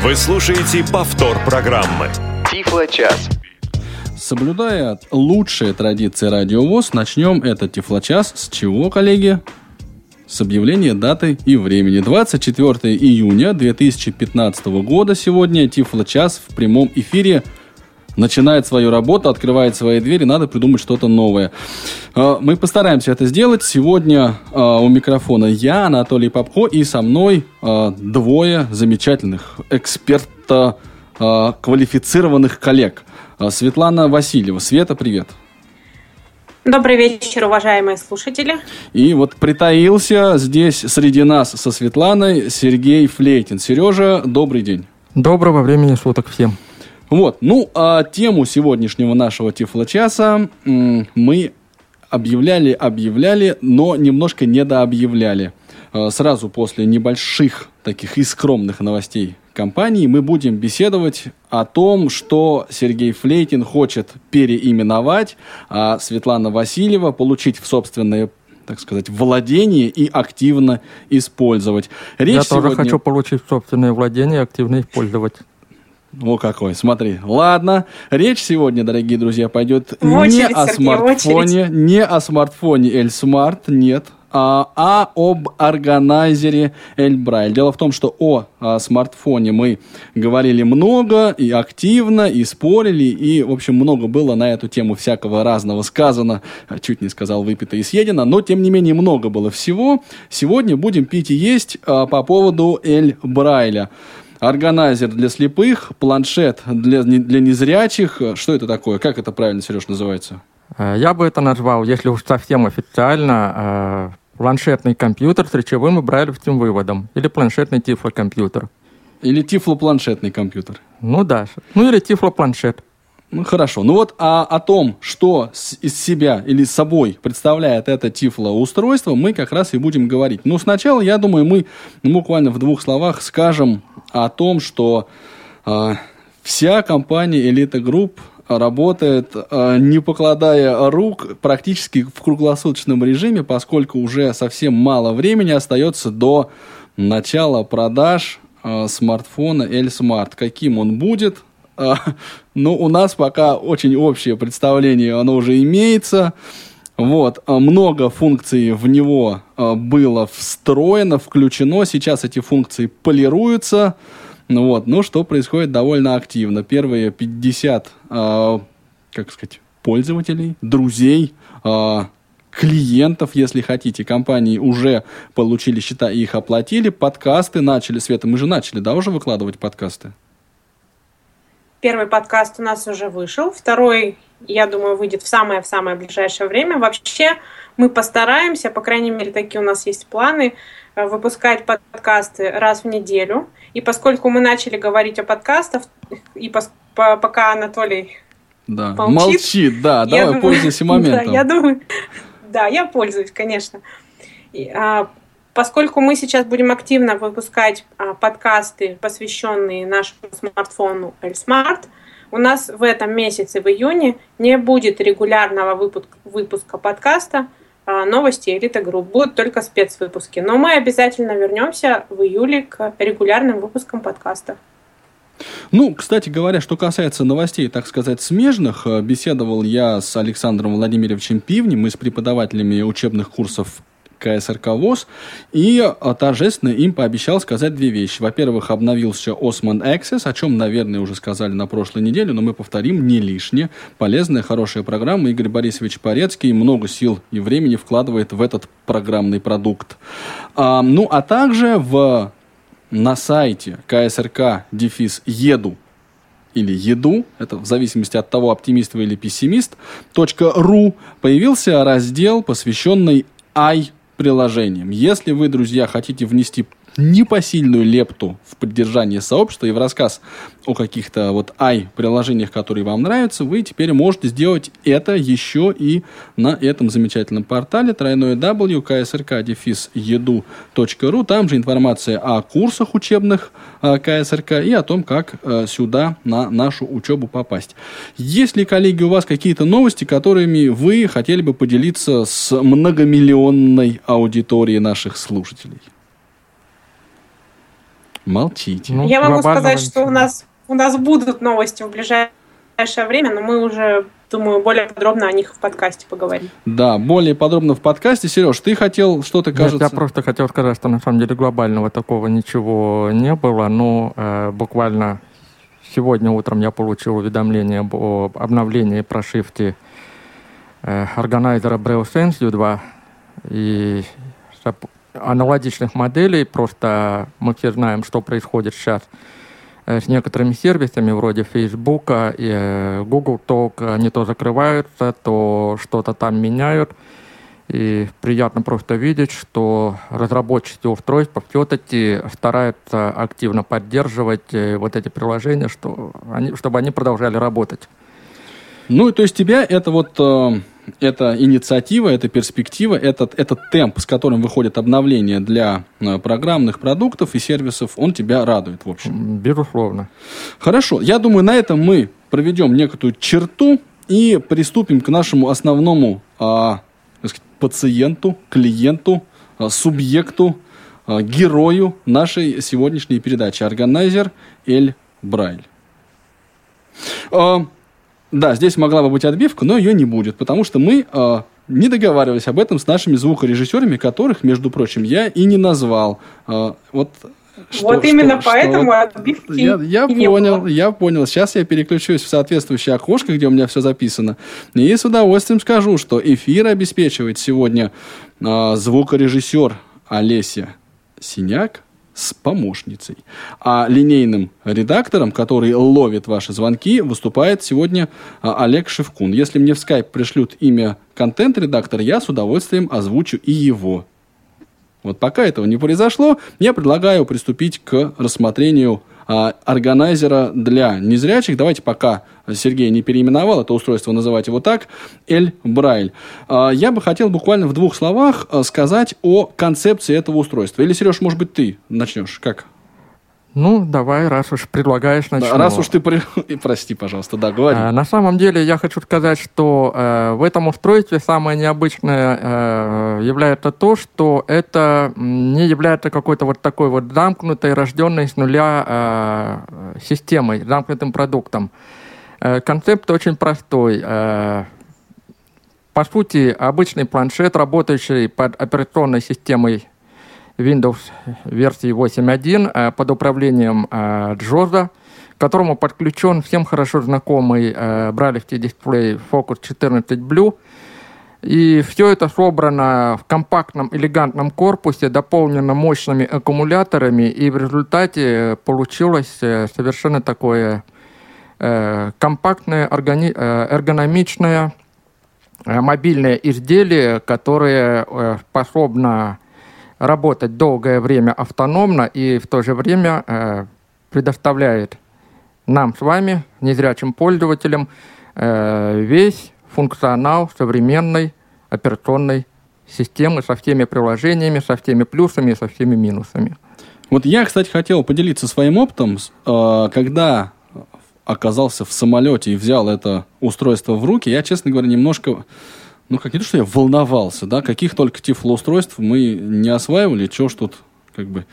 Вы слушаете повтор программы. Тифло-час. Соблюдая лучшие традиции радиовоз, начнем этот Тифлочас с чего, коллеги? С объявления даты и времени. 24 июня 2015 года сегодня Тифлочас в прямом эфире начинает свою работу, открывает свои двери, надо придумать что-то новое. А, мы постараемся это сделать. Сегодня а, у микрофона я, Анатолий Попко, и со мной а, двое замечательных эксперта квалифицированных коллег. Светлана Васильева. Света, привет. Добрый вечер, уважаемые слушатели. И вот притаился здесь среди нас со Светланой Сергей Флейтин. Сережа, добрый день. Доброго времени суток всем. Вот, ну, а тему сегодняшнего нашего Тифло-часа мы объявляли, объявляли, но немножко недообъявляли. А, сразу после небольших таких и скромных новостей компании мы будем беседовать о том, что Сергей Флейтин хочет переименовать, а Светлана Васильева получить в собственное так сказать, владение и активно использовать. Речь Я сегодня... тоже хочу получить собственное владение и активно использовать. О, какой, смотри. Ладно, речь сегодня, дорогие друзья, пойдет очередь, не о Сергей, смартфоне, не о смартфоне L-Smart, нет, а, а об органайзере Эльбрайль. Дело в том, что о, о смартфоне мы говорили много и активно, и спорили, и, в общем, много было на эту тему всякого разного сказано, чуть не сказал выпито и съедено, но, тем не менее, много было всего. Сегодня будем пить и есть а, по поводу Эльбрайля органайзер для слепых, планшет для, для незрячих. Что это такое? Как это правильно, Сереж, называется? Э, я бы это назвал, если уж совсем официально, э, планшетный компьютер с речевым и брайлевским выводом. Или планшетный тифлокомпьютер. Или тифлопланшетный компьютер. Ну да. Ну или тифлопланшет. Ну хорошо. Ну вот а, о том, что с, из себя или собой представляет это тифлоустройство, мы как раз и будем говорить. Но сначала, я думаю, мы буквально в двух словах скажем о том, что э, вся компания Elite Group работает, э, не покладая рук, практически в круглосуточном режиме, поскольку уже совсем мало времени остается до начала продаж э, смартфона L-Smart. Каким он будет, а, ну, у нас пока очень общее представление, оно уже имеется. Вот, а, много функций в него а, было встроено, включено. Сейчас эти функции полируются. Ну вот, ну что происходит довольно активно. Первые 50, как сказать, пользователей, друзей, клиентов, если хотите, компании уже получили счета и их оплатили. Подкасты начали, Света, мы же начали, да, уже выкладывать подкасты? Первый подкаст у нас уже вышел, второй, я думаю, выйдет в самое-в самое ближайшее время. Вообще мы постараемся, по крайней мере, такие у нас есть планы, э, выпускать подкасты раз в неделю. И поскольку мы начали говорить о подкастах, и пос, по, пока Анатолий да. молчит, молчит да, давай думаю, пользуйся моментом. Да, я думаю, да, я пользуюсь, конечно. И, а, Поскольку мы сейчас будем активно выпускать а, подкасты, посвященные нашему смартфону ElSmart, у нас в этом месяце, в июне, не будет регулярного выпуска, подкаста а, новости Элита Групп. Будут только спецвыпуски. Но мы обязательно вернемся в июле к регулярным выпускам подкаста. Ну, кстати говоря, что касается новостей, так сказать, смежных, э, беседовал я с Александром Владимировичем Пивнем, мы с преподавателями учебных курсов КСРК ВОЗ и а, торжественно им пообещал сказать две вещи. Во-первых, обновился Osman Access, о чем, наверное, уже сказали на прошлой неделе, но мы повторим не лишнее. Полезная, хорошая программа. Игорь Борисович Порецкий много сил и времени вкладывает в этот программный продукт. А, ну, а также в, на сайте КСРК дефис еду или еду, это в зависимости от того, оптимист вы или пессимист, .ру появился раздел, посвященный i приложением. Если вы, друзья, хотите внести непосильную лепту в поддержание сообщества и в рассказ о каких-то вот ай-приложениях, которые вам нравятся, вы теперь можете сделать это еще и на этом замечательном портале тройное w ksrk-edu.ru. Там же информация о курсах учебных КСРК и о том, как а, сюда на нашу учебу попасть. Есть ли, коллеги, у вас какие-то новости, которыми вы хотели бы поделиться с многомиллионной аудиторией наших слушателей? Молчите. Ну, Я могу сказать, что у нас, у нас будут новости в ближайшее время, но мы уже думаю, более подробно о них в подкасте поговорим. Да, более подробно в подкасте. Сереж, ты хотел что-то, кажется... Нет, я просто хотел сказать, что на самом деле глобального такого ничего не было, но э, буквально сегодня утром я получил уведомление об, об обновлении прошивки э, органайзера Braille Sense U2 и аналогичных моделей, просто мы все знаем, что происходит сейчас Э, с некоторыми сервисами вроде Facebook и э, Google Talk, они то закрываются, то что-то там меняют. И приятно просто видеть, что разработчики устройств все-таки стараются активно поддерживать э, вот эти приложения, что они, чтобы они продолжали работать. Ну, то есть тебя это вот эта инициатива, эта перспектива, этот, этот темп, с которым выходят обновления для э, программных продуктов и сервисов, он тебя радует, в общем. Безусловно. Хорошо. Я думаю, на этом мы проведем некую черту и приступим к нашему основному а, сказать, пациенту, клиенту, а, субъекту, а, герою нашей сегодняшней передачи. Органайзер Эль Брайль. А, да, здесь могла бы быть отбивка, но ее не будет, потому что мы э, не договаривались об этом с нашими звукорежиссерами, которых, между прочим, я и не назвал. Э, вот что, вот именно что, поэтому что, отбивки Я, я понял, было. я понял. Сейчас я переключусь в соответствующее окошко, где у меня все записано. И с удовольствием скажу, что эфир обеспечивает сегодня э, звукорежиссер Олеся Синяк, с помощницей. А линейным редактором, который ловит ваши звонки, выступает сегодня а, Олег Шевкун. Если мне в скайп пришлют имя контент-редактора, я с удовольствием озвучу и его. Вот пока этого не произошло, я предлагаю приступить к рассмотрению а, органайзера для незрячих. Давайте пока Сергей не переименовал это устройство, называть его так, Эль Брайль. А, я бы хотел буквально в двух словах а, сказать о концепции этого устройства. Или, Сереж, может быть, ты начнешь? Как? Ну, давай, раз уж предлагаешь, начну. Раз уж ты... Прости, пожалуйста, да, говори. А, на самом деле, я хочу сказать, что э, в этом устройстве самое необычное э, является то, что это не является какой-то вот такой вот замкнутой, рожденной с нуля э, системой, замкнутым продуктом. Э, концепт очень простой. Э, по сути, обычный планшет, работающий под операционной системой Windows версии 8.1 э, под управлением э, Джоза, к которому подключен всем хорошо знакомый э, бралевский дисплей Focus 14 Blue. И все это собрано в компактном, элегантном корпусе, дополнено мощными аккумуляторами, и в результате получилось совершенно такое компактное, эргономичное мобильное изделие, которое способно работать долгое время автономно и в то же время э, предоставляет нам с вами, незрячим пользователям, э, весь функционал современной операционной системы со всеми приложениями, со всеми плюсами и со всеми минусами. Вот я, кстати, хотел поделиться своим опытом, э, когда оказался в самолете и взял это устройство в руки, я, честно говоря, немножко ну, как не то, что я волновался, да, каких только тифлоустройств мы не осваивали, что ж тут, как бы,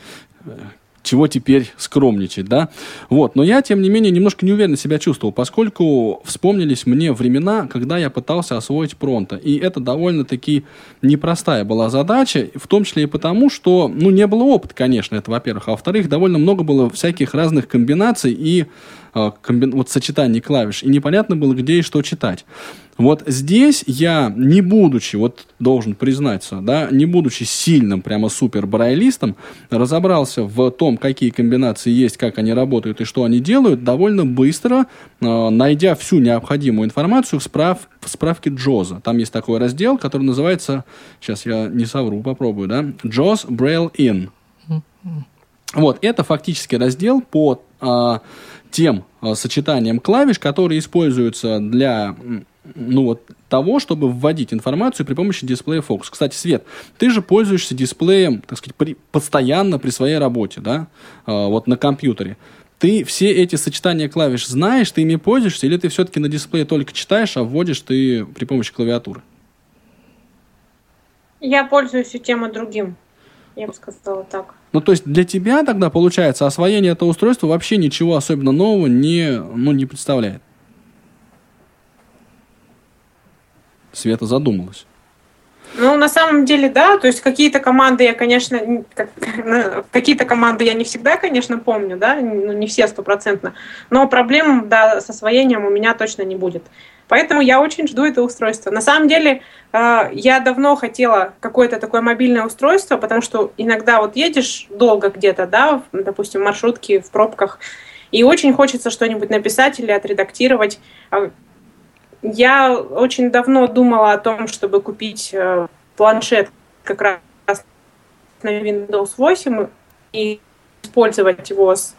чего теперь скромничать, да? Вот, но я, тем не менее, немножко неуверенно себя чувствовал, поскольку вспомнились мне времена, когда я пытался освоить пронто, и это довольно-таки непростая была задача, в том числе и потому, что, ну, не было опыта, конечно, это, во-первых, а во-вторых, довольно много было всяких разных комбинаций и э, комби... вот сочетаний клавиш, и непонятно было, где и что читать. Вот здесь я, не будучи, вот должен признаться, да, не будучи сильным прямо супер брайлистом, разобрался в том, какие комбинации есть, как они работают и что они делают, довольно быстро, э, найдя всю необходимую информацию в, справ, в справке Джоза. Там есть такой раздел, который называется, сейчас я не совру, попробую, да, Джоз Braille In. Вот, это фактически раздел по э, тем э, сочетаниям клавиш, которые используются для ну, вот, того, чтобы вводить информацию при помощи дисплея Focus. Кстати, Свет, ты же пользуешься дисплеем, так сказать, при, постоянно при своей работе, да, э, вот на компьютере. Ты все эти сочетания клавиш знаешь, ты ими пользуешься, или ты все-таки на дисплее только читаешь, а вводишь ты при помощи клавиатуры? Я пользуюсь и тем, и другим. я бы сказала так. Ну, то есть для тебя тогда, получается, освоение этого устройства вообще ничего особенно нового не, ну, не представляет? Света задумалась. Ну, на самом деле, да, то есть какие-то команды я, конечно, ну, какие-то команды я не всегда, конечно, помню, да, ну, не все стопроцентно, но проблем, да, с освоением у меня точно не будет. Поэтому я очень жду это устройство. На самом деле, э, я давно хотела какое-то такое мобильное устройство, потому что иногда вот едешь долго где-то, да, допустим, в маршрутке, в пробках, и очень хочется что-нибудь написать или отредактировать. Я очень давно думала о том, чтобы купить э, планшет как раз на Windows 8 и использовать его с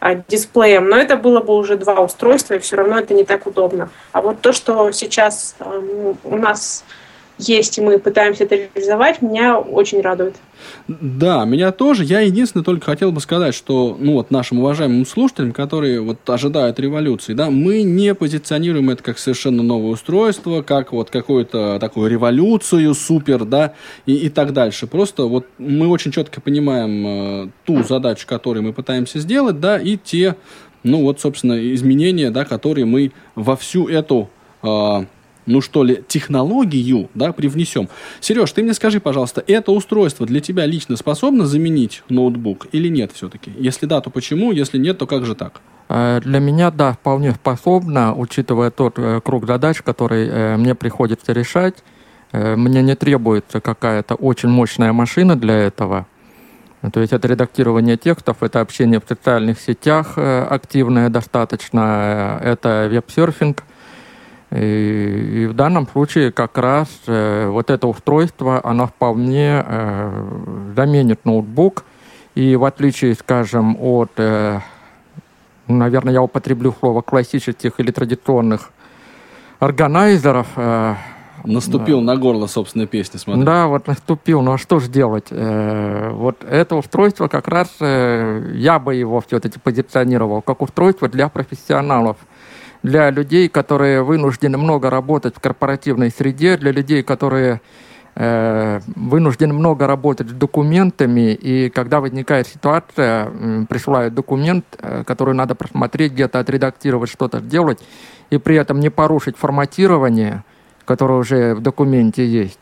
а, дисплеем, но это было бы уже два устройства, и все равно это не так удобно. А вот то, что сейчас э, у нас есть, и мы пытаемся это реализовать, меня очень радует. Да, меня тоже. Я единственное только хотел бы сказать, что ну вот нашим уважаемым слушателям, которые вот ожидают революции, да, мы не позиционируем это как совершенно новое устройство, как вот какую-то такую революцию, супер, да, и, и так дальше. Просто вот мы очень четко понимаем э, ту задачу, которую мы пытаемся сделать, да, и те, ну вот, собственно, изменения, да, которые мы во всю эту э, ну что ли, технологию, да, привнесем. Сереж, ты мне скажи, пожалуйста, это устройство для тебя лично способно заменить ноутбук или нет все-таки? Если да, то почему? Если нет, то как же так? Э, для меня, да, вполне способно, учитывая тот э, круг задач, который э, мне приходится решать. Мне не требуется какая-то очень мощная машина для этого. То есть это редактирование текстов, это общение в социальных сетях активное достаточно, это веб-серфинг – и, и в данном случае как раз э, вот это устройство, оно вполне э, заменит ноутбук. И в отличие, скажем, от, э, наверное, я употреблю слово классических или традиционных органайзеров, э, Наступил на горло собственной песни, смотри. Да, вот наступил. Ну а что же делать? Э, вот это устройство как раз э, я бы его все-таки позиционировал как устройство для профессионалов – для людей, которые вынуждены много работать в корпоративной среде, для людей, которые э, вынуждены много работать с документами, и когда возникает ситуация, э, присылают документ, э, который надо просмотреть, где-то отредактировать, что-то сделать, и при этом не порушить форматирование, которое уже в документе есть.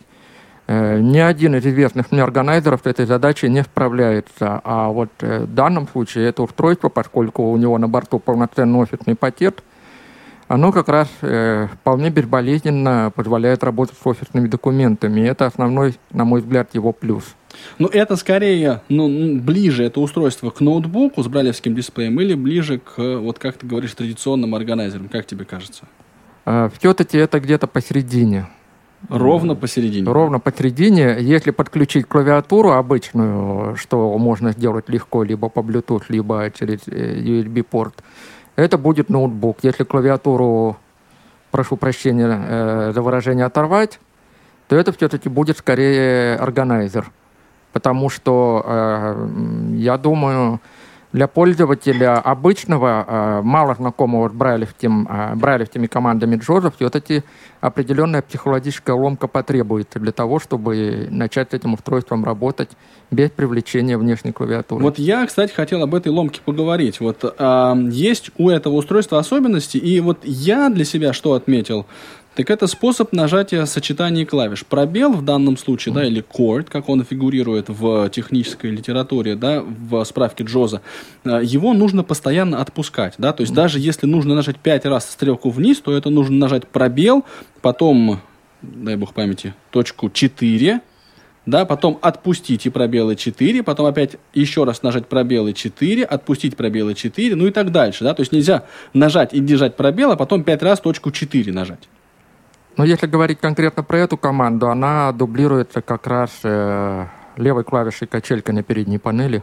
Э, ни один из известных мне органайзеров этой задачей не справляется. А вот э, в данном случае это устройство, поскольку у него на борту полноценный офисный пакет, оно как раз э, вполне безболезненно позволяет работать с офисными документами. И это основной, на мой взгляд, его плюс. Ну, это скорее, ну, ближе это устройство к ноутбуку с бралевским дисплеем или ближе к, вот как ты говоришь, традиционным органайзерам, как тебе кажется? Э, все-таки это где-то посередине. Ровно посередине? Ровно посередине. Если подключить клавиатуру обычную, что можно сделать легко либо по Bluetooth, либо через э, USB-порт, это будет ноутбук. Если клавиатуру, прошу прощения э, за выражение, оторвать, то это все-таки будет скорее органайзер. Потому что, э, я думаю, для пользователя обычного, э, мало знакомого с брайлевским, э, брайлевскими командами Джоза, все-таки определенная психологическая ломка потребуется для того, чтобы начать с этим устройством работать без привлечения внешней клавиатуры. Вот я, кстати, хотел об этой ломке поговорить. Вот э, есть у этого устройства особенности, и вот я для себя что отметил – так это способ нажатия сочетания клавиш. Пробел в данном случае, да, или chord, как он фигурирует в технической литературе, да, в справке Джоза, э, его нужно постоянно отпускать, да, то есть даже если нужно нажать 5 раз стрелку вниз, то это нужно нажать пробел, потом, дай бог памяти, точку 4, да, потом отпустить и пробелы 4, потом опять еще раз нажать пробелы 4, отпустить пробелы 4, ну и так дальше, да, то есть нельзя нажать и держать пробел, а потом 5 раз точку 4 нажать. Но если говорить конкретно про эту команду, она дублируется как раз э, левой клавишей качелька на передней панели.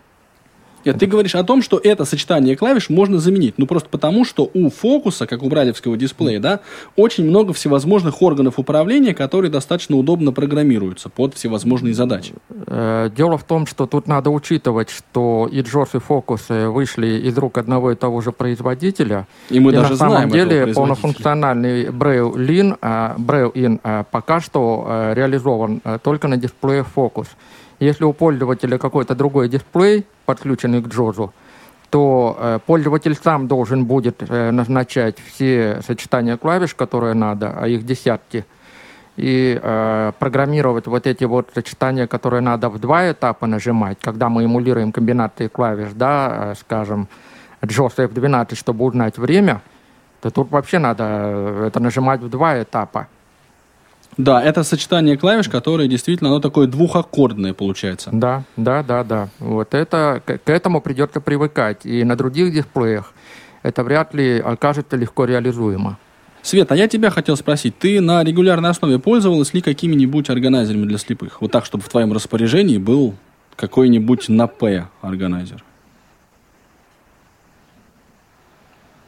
Нет, ты говоришь о том, что это сочетание клавиш можно заменить. Ну, просто потому, что у фокуса, как у брайлевского дисплея, да, очень много всевозможных органов управления, которые достаточно удобно программируются под всевозможные задачи. Э, дело в том, что тут надо учитывать, что и Джордж, и фокус вышли из рук одного и того же производителя. И мы и даже на самом деле полнофункциональный Braille In, Braille In пока что э, реализован э, только на дисплее фокус. Если у пользователя какой-то другой дисплей, подключенный к Джозу, то э, пользователь сам должен будет э, назначать все сочетания клавиш, которые надо, а их десятки, и э, программировать вот эти вот сочетания, которые надо в два этапа нажимать, когда мы эмулируем комбинации клавиш, да, э, скажем, JOS F12, чтобы узнать время, то тут вообще надо э, это нажимать в два этапа. Да, это сочетание клавиш, которое действительно, оно такое двухаккордное получается. Да, да, да, да. Вот это, к, к этому придется привыкать. И на других дисплеях это вряд ли окажется легко реализуемо. Света, а я тебя хотел спросить, ты на регулярной основе пользовалась ли какими-нибудь органайзерами для слепых? Вот так, чтобы в твоем распоряжении был какой-нибудь на П органайзер.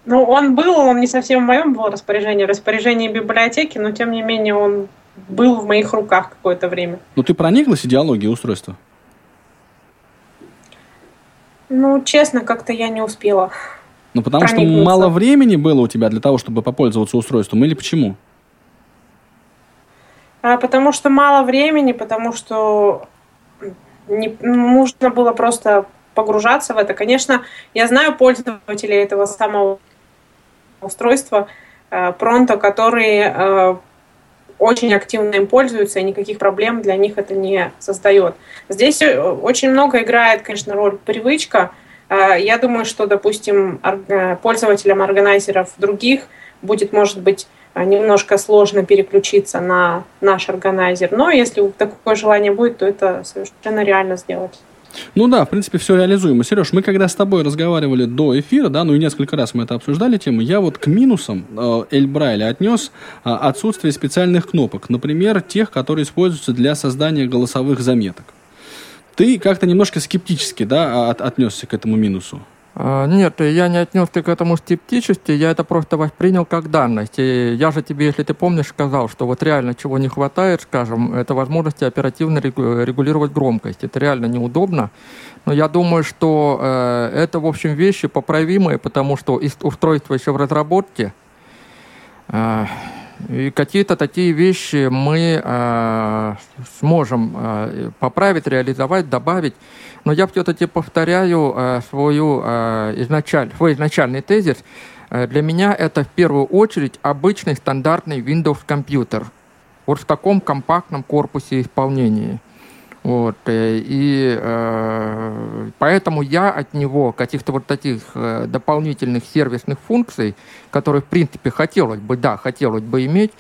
Ну, он был, он не совсем в моем был распоряжении, распоряжении библиотеки, но тем не менее он был в моих руках какое-то время. Ну, ты прониклась идеологией устройства? Ну, честно, как-то я не успела. Ну, потому что мало времени было у тебя для того, чтобы попользоваться устройством, или почему? А, потому что мало времени, потому что не, нужно было просто погружаться в это. Конечно, я знаю пользователей этого самого устройства э, Pronto, которые э, очень активно им пользуются, и никаких проблем для них это не создает. Здесь э, очень много играет, конечно, роль привычка. Я думаю, что, допустим, пользователям органайзеров других будет, может быть, немножко сложно переключиться на наш органайзер. Но если такое желание будет, то это совершенно реально сделать. Ну да, в принципе, все реализуемо. Сереж, мы когда с тобой разговаривали до эфира, да, ну и несколько раз мы это обсуждали тему, я вот к минусам э, Эльбрайля отнес э, отсутствие специальных кнопок, например, тех, которые используются для создания голосовых заметок. Ты как-то немножко скептически, да, от, отнесся к этому минусу? А, нет, я не отнесся к этому скептически, я это просто воспринял как данность. И я же тебе, если ты помнишь, сказал, что вот реально чего не хватает, скажем, это возможности оперативно регулировать громкость. Это реально неудобно. Но я думаю, что э, это, в общем, вещи поправимые, потому что устройство еще в разработке. Э, и какие-то такие вещи мы э, сможем э, поправить, реализовать, добавить. Но я все-таки повторяю э, свою, э, изначаль, свой изначальный тезис. Э, для меня это в первую очередь обычный стандартный Windows компьютер. Вот в таком компактном корпусе исполнения. Вот, э, и э, поэтому я от него каких-то вот таких э, дополнительных сервисных функций, которые, в принципе, хотелось бы, да, хотелось бы иметь,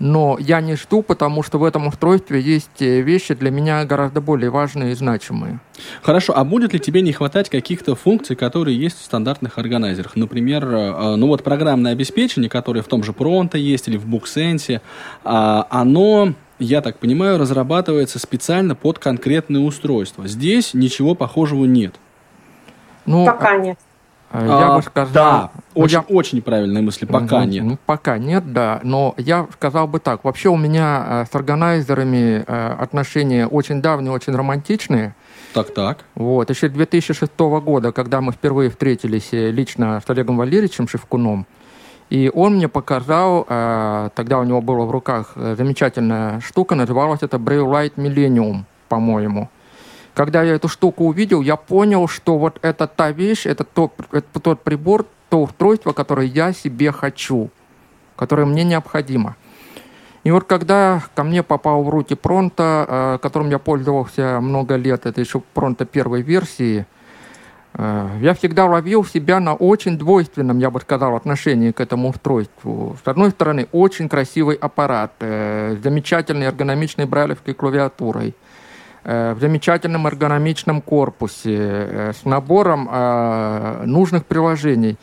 но я не жду, потому что в этом устройстве есть э, вещи для меня гораздо более важные и значимые. Хорошо, а будет ли тебе не хватать каких-то функций, которые есть в стандартных органайзерах? Например, э, ну вот программное обеспечение, которое в том же Pronto есть или в BookSense, а, оно я так понимаю, разрабатывается специально под конкретное устройство. Здесь ничего похожего нет. Ну, пока нет. А, я а, бы сказал... Да, ну, очень, я... очень правильные мысли. Пока ну, нет. Ну, пока нет, да. Но я сказал бы так. Вообще у меня э, с органайзерами э, отношения очень давние, очень романтичные. Так, так. Вот. Еще 2006 года, когда мы впервые встретились э, лично с Олегом Валерьевичем Шевкуном, и он мне показал, э, тогда у него была в руках э, замечательная штука, называлась это Braille Light Millennium, по-моему. Когда я эту штуку увидел, я понял, что вот это та вещь, это тот, это тот прибор, то устройство, которое я себе хочу, которое мне необходимо. И вот когда ко мне попал в руки Пронто, э, которым я пользовался много лет, это еще Пронто первой версии – Э, я всегда ловил себя на очень двойственном, я бы сказал, отношении к этому устройству. С одной стороны, очень красивый аппарат, э, с замечательной эргономичной брайлевской клавиатурой, в замечательном эргономичном корпусе, с набором нужных приложений.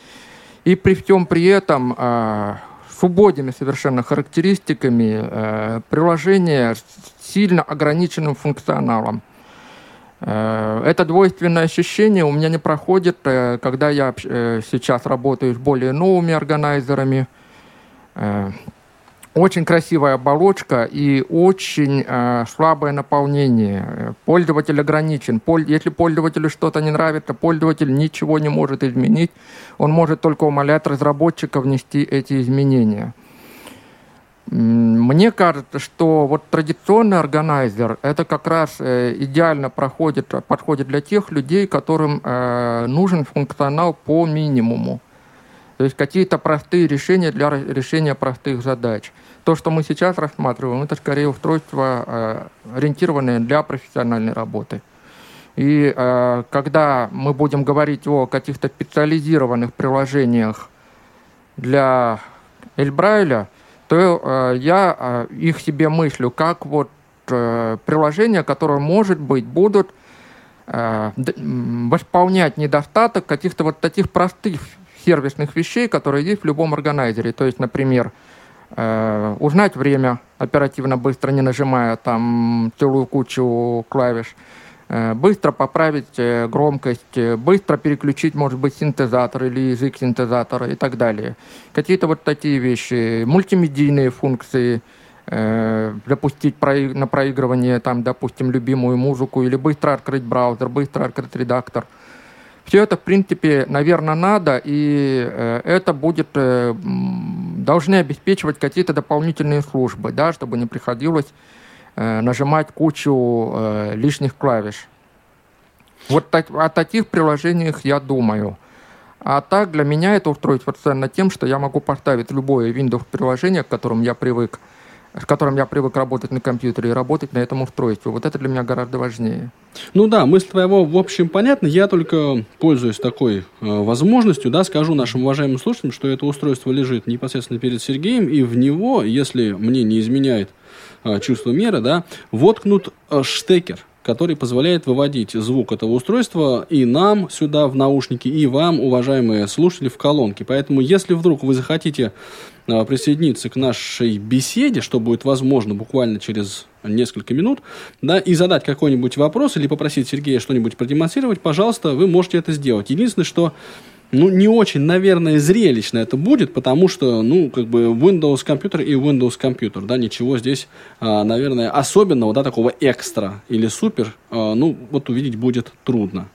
И при всем при этом с убогими совершенно характеристиками приложение с сильно ограниченным функционалом. Э, это двойственное ощущение у меня не проходит, э, когда я э, сейчас работаю с более новыми органайзерами. Очень красивая оболочка и очень слабое наполнение. Пользователь ограничен. Если пользователю что-то не нравится, пользователь ничего не может изменить. Он может только умолять разработчика внести эти изменения. Мне кажется, что вот традиционный органайзер это как раз э, идеально проходит, подходит для тех людей, которым э, нужен функционал по минимуму. То есть какие-то простые решения для решения простых задач. То, что мы сейчас рассматриваем, это скорее устройство, э, ориентированное для профессиональной работы. И э, когда мы будем говорить о каких-то специализированных приложениях для Эльбрайля, то э, я их себе мыслю как вот приложения, которые, может быть, будут восполнять недостаток каких-то вот таких простых сервисных вещей, которые есть в любом органайзере. То есть, например, э, узнать время оперативно, быстро, не нажимая там целую кучу клавиш, э, быстро поправить э, громкость, э, быстро переключить, может быть, синтезатор или язык синтезатора и так далее. Какие-то вот такие вещи, мультимедийные функции, э, запустить на проигрывание, там, допустим, любимую музыку, или быстро открыть браузер, быстро открыть редактор – все это, в принципе, наверное, надо, и э, это будет, э, должны обеспечивать какие-то дополнительные службы, да, чтобы не приходилось э, нажимать кучу лишних клавиш. Вот о таких приложениях я думаю. А так для меня это устройство ценно тем, что я могу поставить любое Windows приложение, к которому я привык, с которым я привык работать на компьютере и работать на этом устройстве. Вот это для меня гораздо важнее. Ну да, мысль твоего, в общем, понятна. Я только, пользуюсь такой э, возможностью, да, скажу нашим уважаемым слушателям, что это устройство лежит непосредственно перед Сергеем, и в него, если мне не изменяет э, чувство меры, да, воткнут э, штекер который позволяет выводить звук этого устройства и нам сюда в наушники, и вам, уважаемые слушатели, в колонки. Поэтому, если вдруг вы захотите присоединиться к нашей беседе, что будет возможно буквально через несколько минут, да, и задать какой-нибудь вопрос или попросить Сергея что-нибудь продемонстрировать, пожалуйста, вы можете это сделать. Единственное, что ну, не очень, наверное, зрелищно это будет, потому что, ну, как бы Windows компьютер и Windows компьютер, да, ничего здесь, а, наверное, особенного, да, такого экстра или супер, а, ну, вот увидеть будет трудно.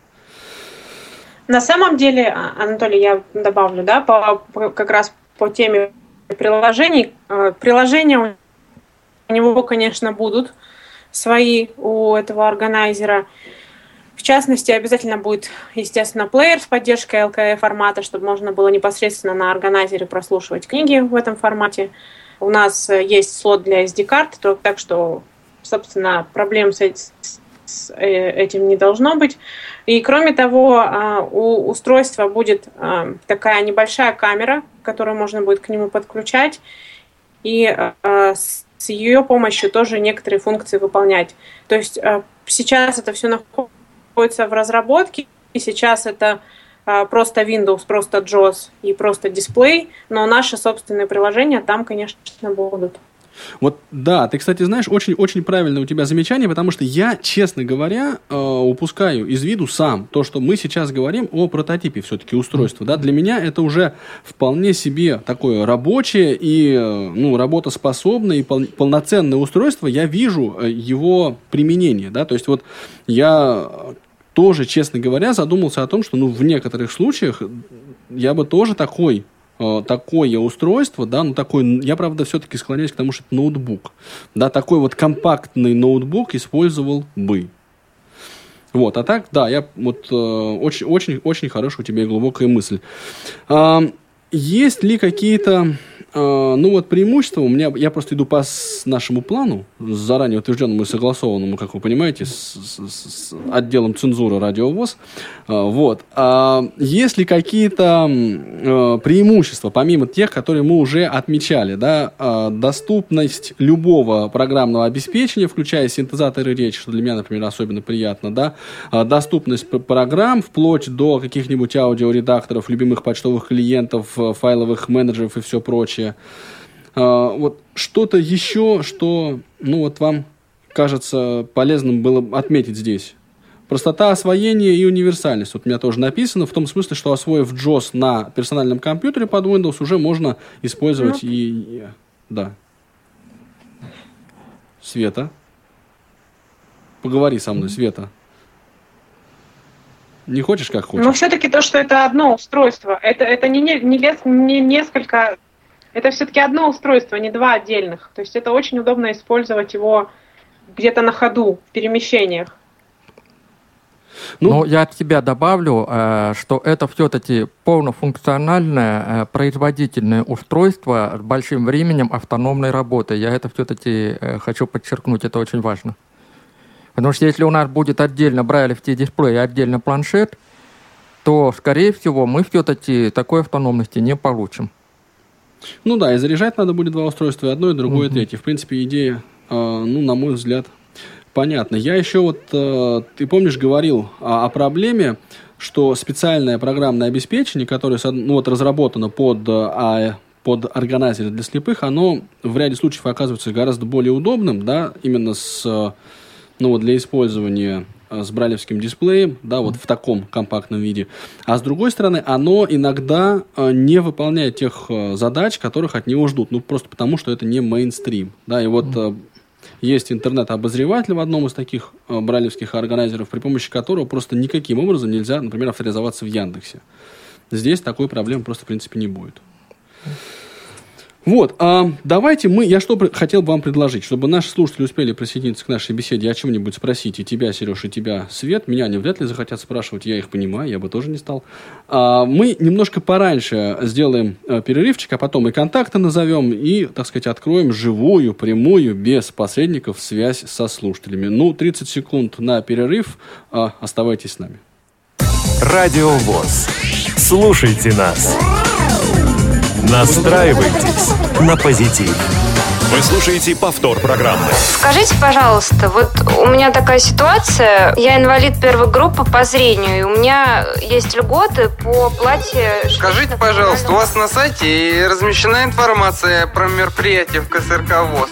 На самом деле, а, Анатолий, я добавлю, да, по, как раз по теме приложений. Приложения у него, конечно, будут свои у этого органайзера. В частности, обязательно будет, естественно, плеер с поддержкой LKE формата, чтобы можно было непосредственно на органайзере прослушивать книги в этом формате. У нас э, есть слот для SD-карт, так что, собственно, проблем с э, этим не должно быть. И кроме того, а, у устройства будет а, такая небольшая камера, которую можно будет к нему подключать, и а, с ее помощью тоже некоторые функции выполнять. То есть сейчас это все находится в разработке, и сейчас это просто Windows, просто JOS и просто дисплей, но наши собственные приложения там, конечно, будут. Вот да, ты, кстати, знаешь, очень-очень правильное у тебя замечание, потому что я, честно говоря, э, упускаю из виду сам то, что мы сейчас говорим о прототипе все-таки устройства. Да? Для меня это уже вполне себе такое рабочее и э, ну, работоспособное и пол- полноценное устройство. Я вижу э, его применение. Да? То есть вот я тоже, честно говоря, задумался о том, что ну, в некоторых случаях я бы тоже такой такое устройство, да, ну такой, я правда все-таки склоняюсь к тому, что это ноутбук, да, такой вот компактный ноутбук использовал бы. Вот, а так, да, я вот э, очень, очень, очень хорошая у тебя глубокая мысль. Э, есть ли какие-то а, ну вот преимущество у меня, я просто иду по нашему плану, заранее утвержденному и согласованному, как вы понимаете, с, с, с отделом цензуры радиовоз. А, вот. А есть ли какие-то преимущества, помимо тех, которые мы уже отмечали, да, доступность любого программного обеспечения, включая синтезаторы речи, что для меня, например, особенно приятно, да, доступность программ вплоть до каких-нибудь аудиоредакторов, любимых почтовых клиентов, файловых менеджеров и все прочее, прочее. А, вот что-то еще, что, ну вот вам кажется полезным было отметить здесь? Простота освоения и универсальность. Вот у меня тоже написано, в том смысле, что освоив JOS на персональном компьютере под Windows, уже можно использовать ну, и, и... Да. Света. Поговори со мной, Света. Не хочешь, как хочешь? Но все-таки то, что это одно устройство, это, это не, не, не, не несколько это все-таки одно устройство, не два отдельных. То есть это очень удобно использовать его где-то на ходу, в перемещениях. Ну, Но я от себя добавлю, э, что это все-таки полнофункциональное э, производительное устройство с большим временем автономной работы. Я это все-таки э, хочу подчеркнуть, это очень важно. Потому что если у нас будет отдельно брайлевский дисплей и отдельно планшет, то, скорее всего, мы все-таки такой автономности не получим. Ну да, и заряжать надо будет два устройства, и одно, и другое, и третье. В принципе, идея, ну, на мой взгляд, Понятно. Я еще вот, э, ты помнишь, говорил о, о проблеме, что специальное программное обеспечение, которое ну, вот, разработано под, э, а, под органайзер для слепых, оно в ряде случаев оказывается гораздо более удобным, да, именно с, ну, вот для использования э, с брайлевским дисплеем, да, вот в таком компактном виде. А с другой стороны, оно иногда не выполняет тех задач, которых от него ждут, ну, просто потому, что это не мейнстрим, да, и вот есть интернет-обозреватель в одном из таких э, брайлевских органайзеров, при помощи которого просто никаким образом нельзя, например, авторизоваться в Яндексе. Здесь такой проблемы просто, в принципе, не будет. Вот, а давайте мы, я что хотел бы вам предложить, чтобы наши слушатели успели присоединиться к нашей беседе, о чем-нибудь спросить, и тебя, Сереж, и тебя, Свет, меня они вряд ли захотят спрашивать, я их понимаю, я бы тоже не стал. А, мы немножко пораньше сделаем а, перерывчик, а потом и контакты назовем, и, так сказать, откроем живую, прямую, без посредников связь со слушателями. Ну, 30 секунд на перерыв, а, оставайтесь с нами. Радио ВОЗ. Слушайте нас. Настраивайтесь на позитив. Вы слушаете повтор программы. Скажите, пожалуйста, вот у меня такая ситуация. Я инвалид первой группы по зрению, и у меня есть льготы по плате... Скажите, пожалуйста, у вас на сайте размещена информация про мероприятие в КСРК ВОЗ.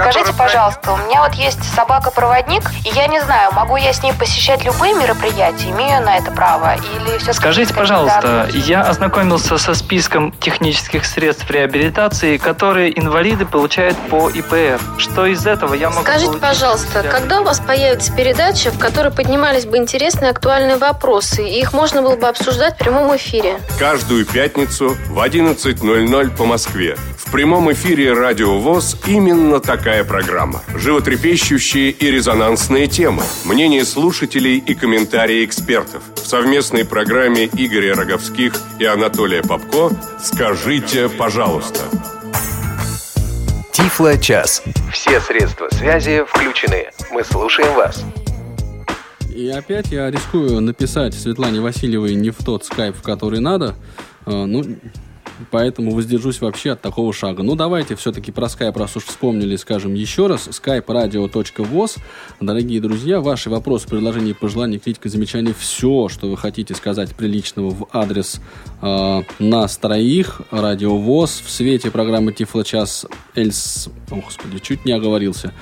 Скажите, пожалуйста, у меня вот есть собака-проводник, и я не знаю, могу я с ней посещать любые мероприятия, имею на это право, или все Скажите, пожалуйста, я ознакомился со списком технических средств реабилитации, которые инвалиды получают по ИПФ. Что из этого я могу Скажите, пожалуйста, когда у вас появится передача, в которой поднимались бы интересные актуальные вопросы, и их можно было бы обсуждать в прямом эфире? Каждую пятницу в 11.00 по Москве. В прямом эфире «Радио ВОЗ» именно такая такая программа. Животрепещущие и резонансные темы, мнения слушателей и комментарии экспертов. В совместной программе Игоря Роговских и Анатолия Попко «Скажите, пожалуйста». Тифло-час. Все средства связи включены. Мы слушаем вас. И опять я рискую написать Светлане Васильевой не в тот скайп, в который надо. А, ну, поэтому воздержусь вообще от такого шага. Ну, давайте все-таки про Skype, раз уж вспомнили, скажем еще раз. skype radio.voz. Дорогие друзья, ваши вопросы, предложения, пожелания, критика, замечания, все, что вы хотите сказать приличного в адрес э, нас троих, Радио ВОЗ, в свете программы Тифлочас Эльс... О, господи, чуть не оговорился.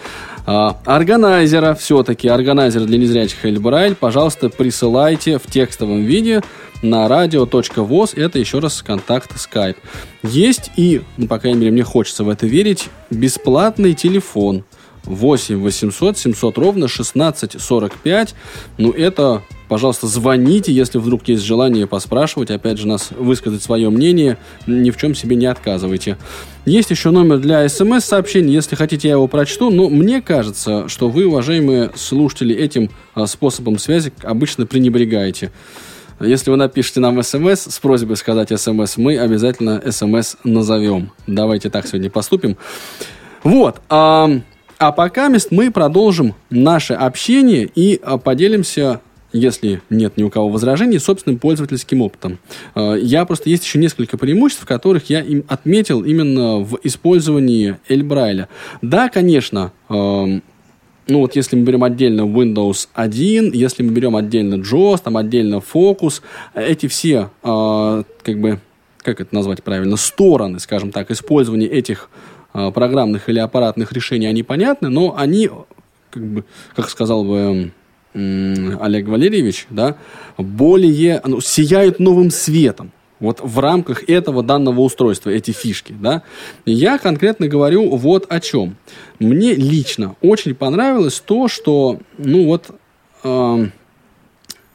Э, органайзера, все-таки, органайзер для незрячих Эльбрайль, пожалуйста, присылайте в текстовом виде на radio.voz. Это еще раз контакт Skype. Есть и, ну, по крайней мере, мне хочется в это верить, бесплатный телефон 8 800 700 ровно 16 45. Ну, это, пожалуйста, звоните, если вдруг есть желание поспрашивать, опять же, нас высказать свое мнение, ни в чем себе не отказывайте. Есть еще номер для смс-сообщений, если хотите, я его прочту, но мне кажется, что вы, уважаемые слушатели, этим а, способом связи обычно пренебрегаете. Если вы напишите нам смс с просьбой сказать смс, мы обязательно смс назовем. Давайте так сегодня поступим. Вот. А, а пока мы продолжим наше общение и а, поделимся если нет ни у кого возражений, собственным пользовательским опытом. А, я просто есть еще несколько преимуществ, которых я им отметил именно в использовании Эльбрайля. Да, конечно, ну вот если мы берем отдельно Windows 1, если мы берем отдельно JAWS, там отдельно Focus, эти все, э, как бы, как это назвать правильно, стороны, скажем так, использования этих э, программных или аппаратных решений, они понятны, но они, как бы, как сказал бы э, Олег Валерьевич, да, более, ну, сияют новым светом вот в рамках этого данного устройства, эти фишки, да, я конкретно говорю вот о чем. Мне лично очень понравилось то, что, ну вот, э,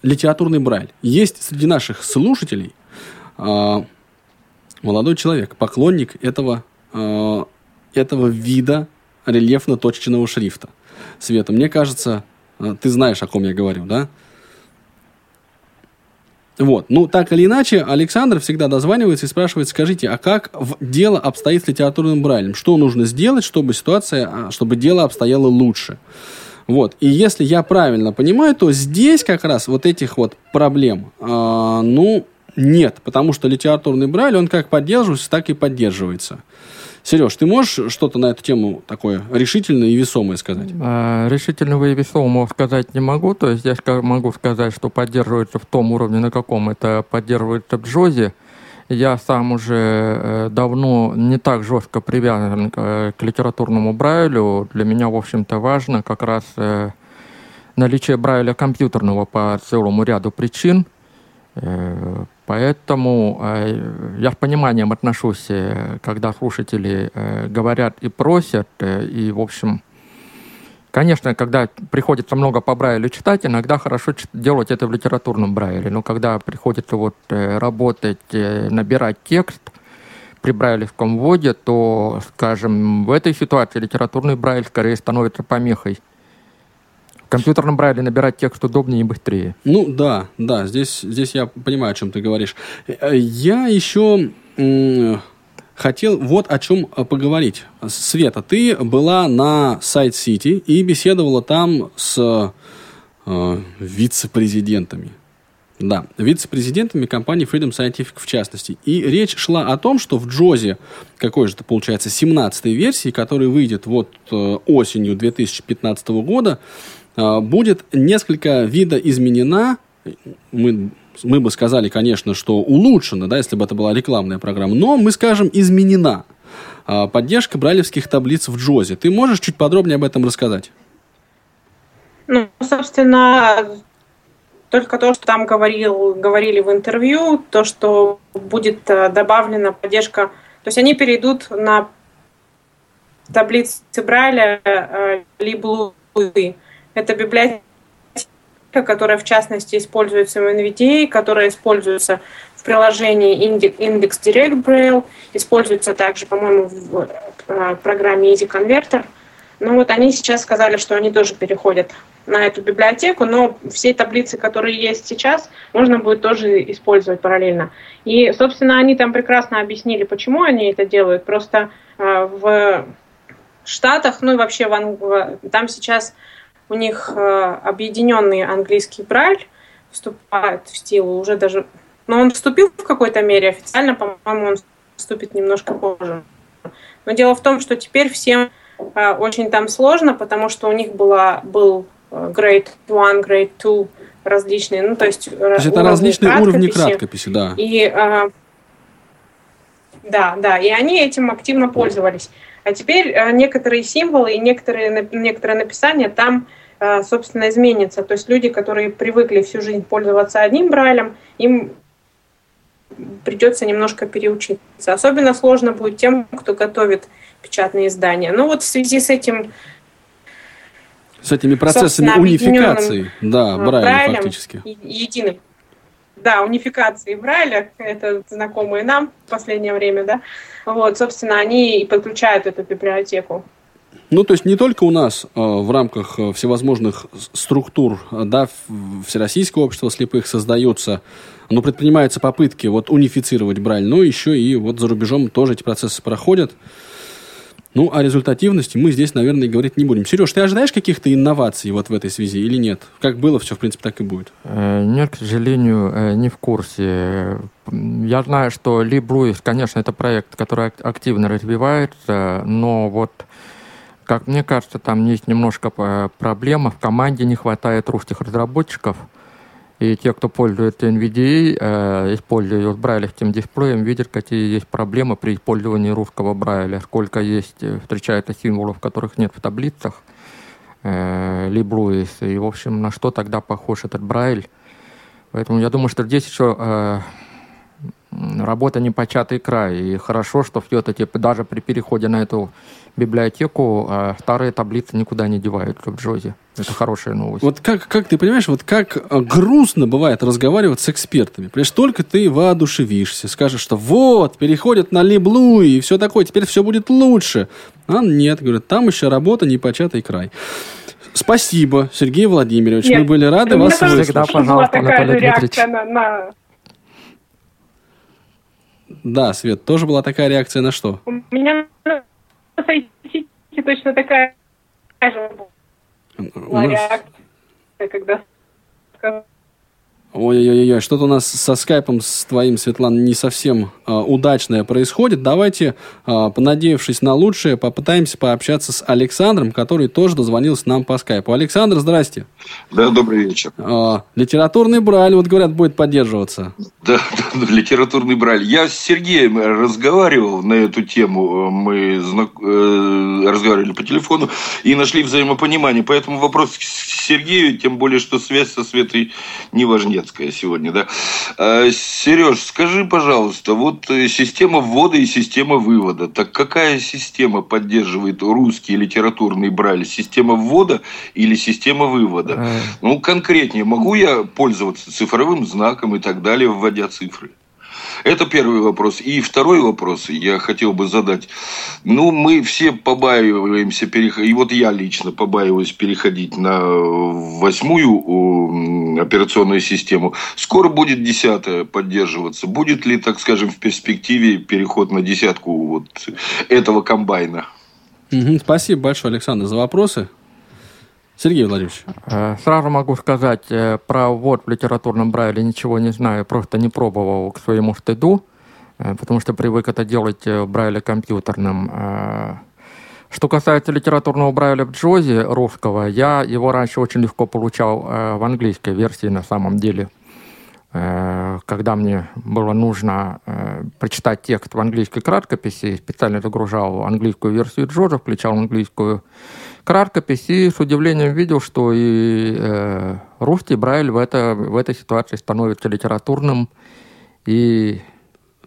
литературный брайль. Есть среди наших слушателей э, молодой человек, поклонник этого, э, этого вида рельефно-точечного шрифта. Света, мне кажется, э, ты знаешь, о ком я говорю, да? Вот. Ну, так или иначе, Александр всегда дозванивается и спрашивает, скажите, а как в дело обстоит с литературным брайлем? Что нужно сделать, чтобы ситуация, а, чтобы дело обстояло лучше? Вот. И если я правильно понимаю, то здесь как раз вот этих вот проблем, э, ну, нет. Потому что литературный брайль, он как поддерживается, так и поддерживается. Сереж, ты можешь что-то на эту тему такое решительное и весомое сказать? А, решительного и весомого сказать не могу. То есть я могу сказать, что поддерживается в том уровне, на каком это поддерживается в Джозе. Я сам уже э, давно не так жестко привязан э, к литературному Брайлю. Для меня, в общем-то, важно как раз э, наличие Брайля компьютерного по целому ряду причин. Поэтому э, я с пониманием отношусь, э, когда слушатели э, говорят и просят, и, в общем, конечно, когда приходится много по Брайлю читать, иногда хорошо делать это в литературном Брайле, но когда приходится вот работать, набирать текст при брайлевском вводе, то, скажем, в этой ситуации литературный Брайль скорее становится помехой компьютерном брайле набирать текст удобнее и быстрее. Ну да, да, здесь, здесь я понимаю, о чем ты говоришь. Э, я еще хотел вот о чем э, поговорить. Света, ты была на сайт Сити и беседовала там с э, вице-президентами. Да, вице-президентами компании Freedom Scientific в частности. И речь шла о том, что в Джозе, какой же это получается, 17-й версии, которая выйдет вот э, осенью 2015 года, будет несколько вида изменена. Мы, мы бы сказали, конечно, что улучшена, да, если бы это была рекламная программа, но мы скажем изменена а, поддержка брайлевских таблиц в Джозе. Ты можешь чуть подробнее об этом рассказать? Ну, собственно, только то, что там говорил, говорили в интервью, то, что будет э, добавлена поддержка, то есть они перейдут на таблицы Брайля э, либо это библиотека, которая в частности используется в NVDA, которая используется в приложении Index Direct Braille, используется также, по-моему, в э, программе Easy Converter. Ну вот они сейчас сказали, что они тоже переходят на эту библиотеку, но все таблицы, которые есть сейчас, можно будет тоже использовать параллельно. И, собственно, они там прекрасно объяснили, почему они это делают. Просто э, в Штатах, ну и вообще в Анг... там сейчас у них э, объединенный английский брайль вступает в силу уже даже... Но он вступил в какой-то мере официально, по-моему, он вступит немножко позже. Но дело в том, что теперь всем э, очень там сложно, потому что у них была, был э, Grade 1, Grade 2 различные, ну то есть... То есть это различные краткописи. уровни краткописи, да. И, да, да, и они этим активно пользовались. А теперь некоторые символы и некоторые, некоторые написания там собственно, изменится. То есть люди, которые привыкли всю жизнь пользоваться одним брайлем, им придется немножко переучиться. Особенно сложно будет тем, кто готовит печатные издания. Ну вот в связи с этим с этими процессами унификации, да, Брайля Брайлем, фактически. Единым. Да, унификации Брайля, это знакомые нам в последнее время, да. Вот, собственно, они и подключают эту библиотеку. Ну, то есть не только у нас э, в рамках э, всевозможных структур, э, да, Всероссийского общества слепых создаются, но предпринимаются попытки вот унифицировать Брайль, но еще и вот за рубежом тоже эти процессы проходят. Ну, о результативности мы здесь, наверное, говорить не будем. Сереж, ты ожидаешь каких-то инноваций вот в этой связи или нет? Как было, все, в принципе, так и будет. Нет, к сожалению, не в курсе. Я знаю, что Ли Блуис, конечно, это проект, который активно развивается, но вот как мне кажется, там есть немножко э, проблема. В команде не хватает русских разработчиков. И те, кто пользуется NVDA, э, используя брайлевским дисплеем, видят, какие есть проблемы при использовании русского брайля. Сколько есть, э, встречается символов, которых нет в таблицах. Э, Либруис. И, в общем, на что тогда похож этот брайль. Поэтому я думаю, что здесь еще э, работа не початый край. И хорошо, что все-таки даже при переходе на эту библиотеку а старые таблицы никуда не деваются в Джозе. Это хорошая новость. Вот как, как ты понимаешь, вот как э, грустно бывает разговаривать с экспертами. Понимаешь, только ты воодушевишься, скажешь, что вот, переходят на Либлу и все такое, теперь все будет лучше. А нет, говорят, там еще работа непочатый край. Спасибо, Сергей Владимирович. Нет, Мы были рады вас слышать. Всегда, пожалуйста, Анатолий Дмитриевич. На, на... Да, Свет, тоже была такая реакция на что? У меня точно такая же была реакция, когда Ой-ой-ой, что-то у нас со скайпом с твоим, Светлана, не совсем э, удачное происходит. Давайте, э, понадеявшись на лучшее, попытаемся пообщаться с Александром, который тоже дозвонился нам по скайпу. Александр, здрасте. Да, добрый вечер. Э, литературный брайль, вот говорят, будет поддерживаться. Да, да, литературный брайль. Я с Сергеем разговаривал на эту тему. Мы знак... э, разговаривали по телефону и нашли взаимопонимание. Поэтому вопрос к Сергею, тем более, что связь со Светой не важнее детская сегодня, да. А, Сереж, скажи, пожалуйста, вот э, система ввода и система вывода. Так какая система поддерживает русский литературный брайль? Система ввода или система вывода? А... Ну, конкретнее, могу я пользоваться цифровым знаком и так далее, вводя цифры? Это первый вопрос. И второй вопрос я хотел бы задать. Ну, мы все побаиваемся переходить, и вот я лично побаиваюсь переходить на восьмую операционную систему. Скоро будет десятая поддерживаться. Будет ли, так скажем, в перспективе переход на десятку вот этого комбайна? Спасибо большое, Александр, за вопросы. Сергей Владимирович. Э, сразу могу сказать, э, про ввод в литературном брайле ничего не знаю, просто не пробовал к своему стыду, э, потому что привык это делать в брайле компьютерном. Что касается литературного брайля в джозе русского, я его раньше очень легко получал в английской версии на самом деле. Когда мне было нужно прочитать текст в английской краткописи, специально загружал английскую версию джоза, включал английскую краткопись и с удивлением видел, что и э, русский Брайль в, это, в этой ситуации становится литературным и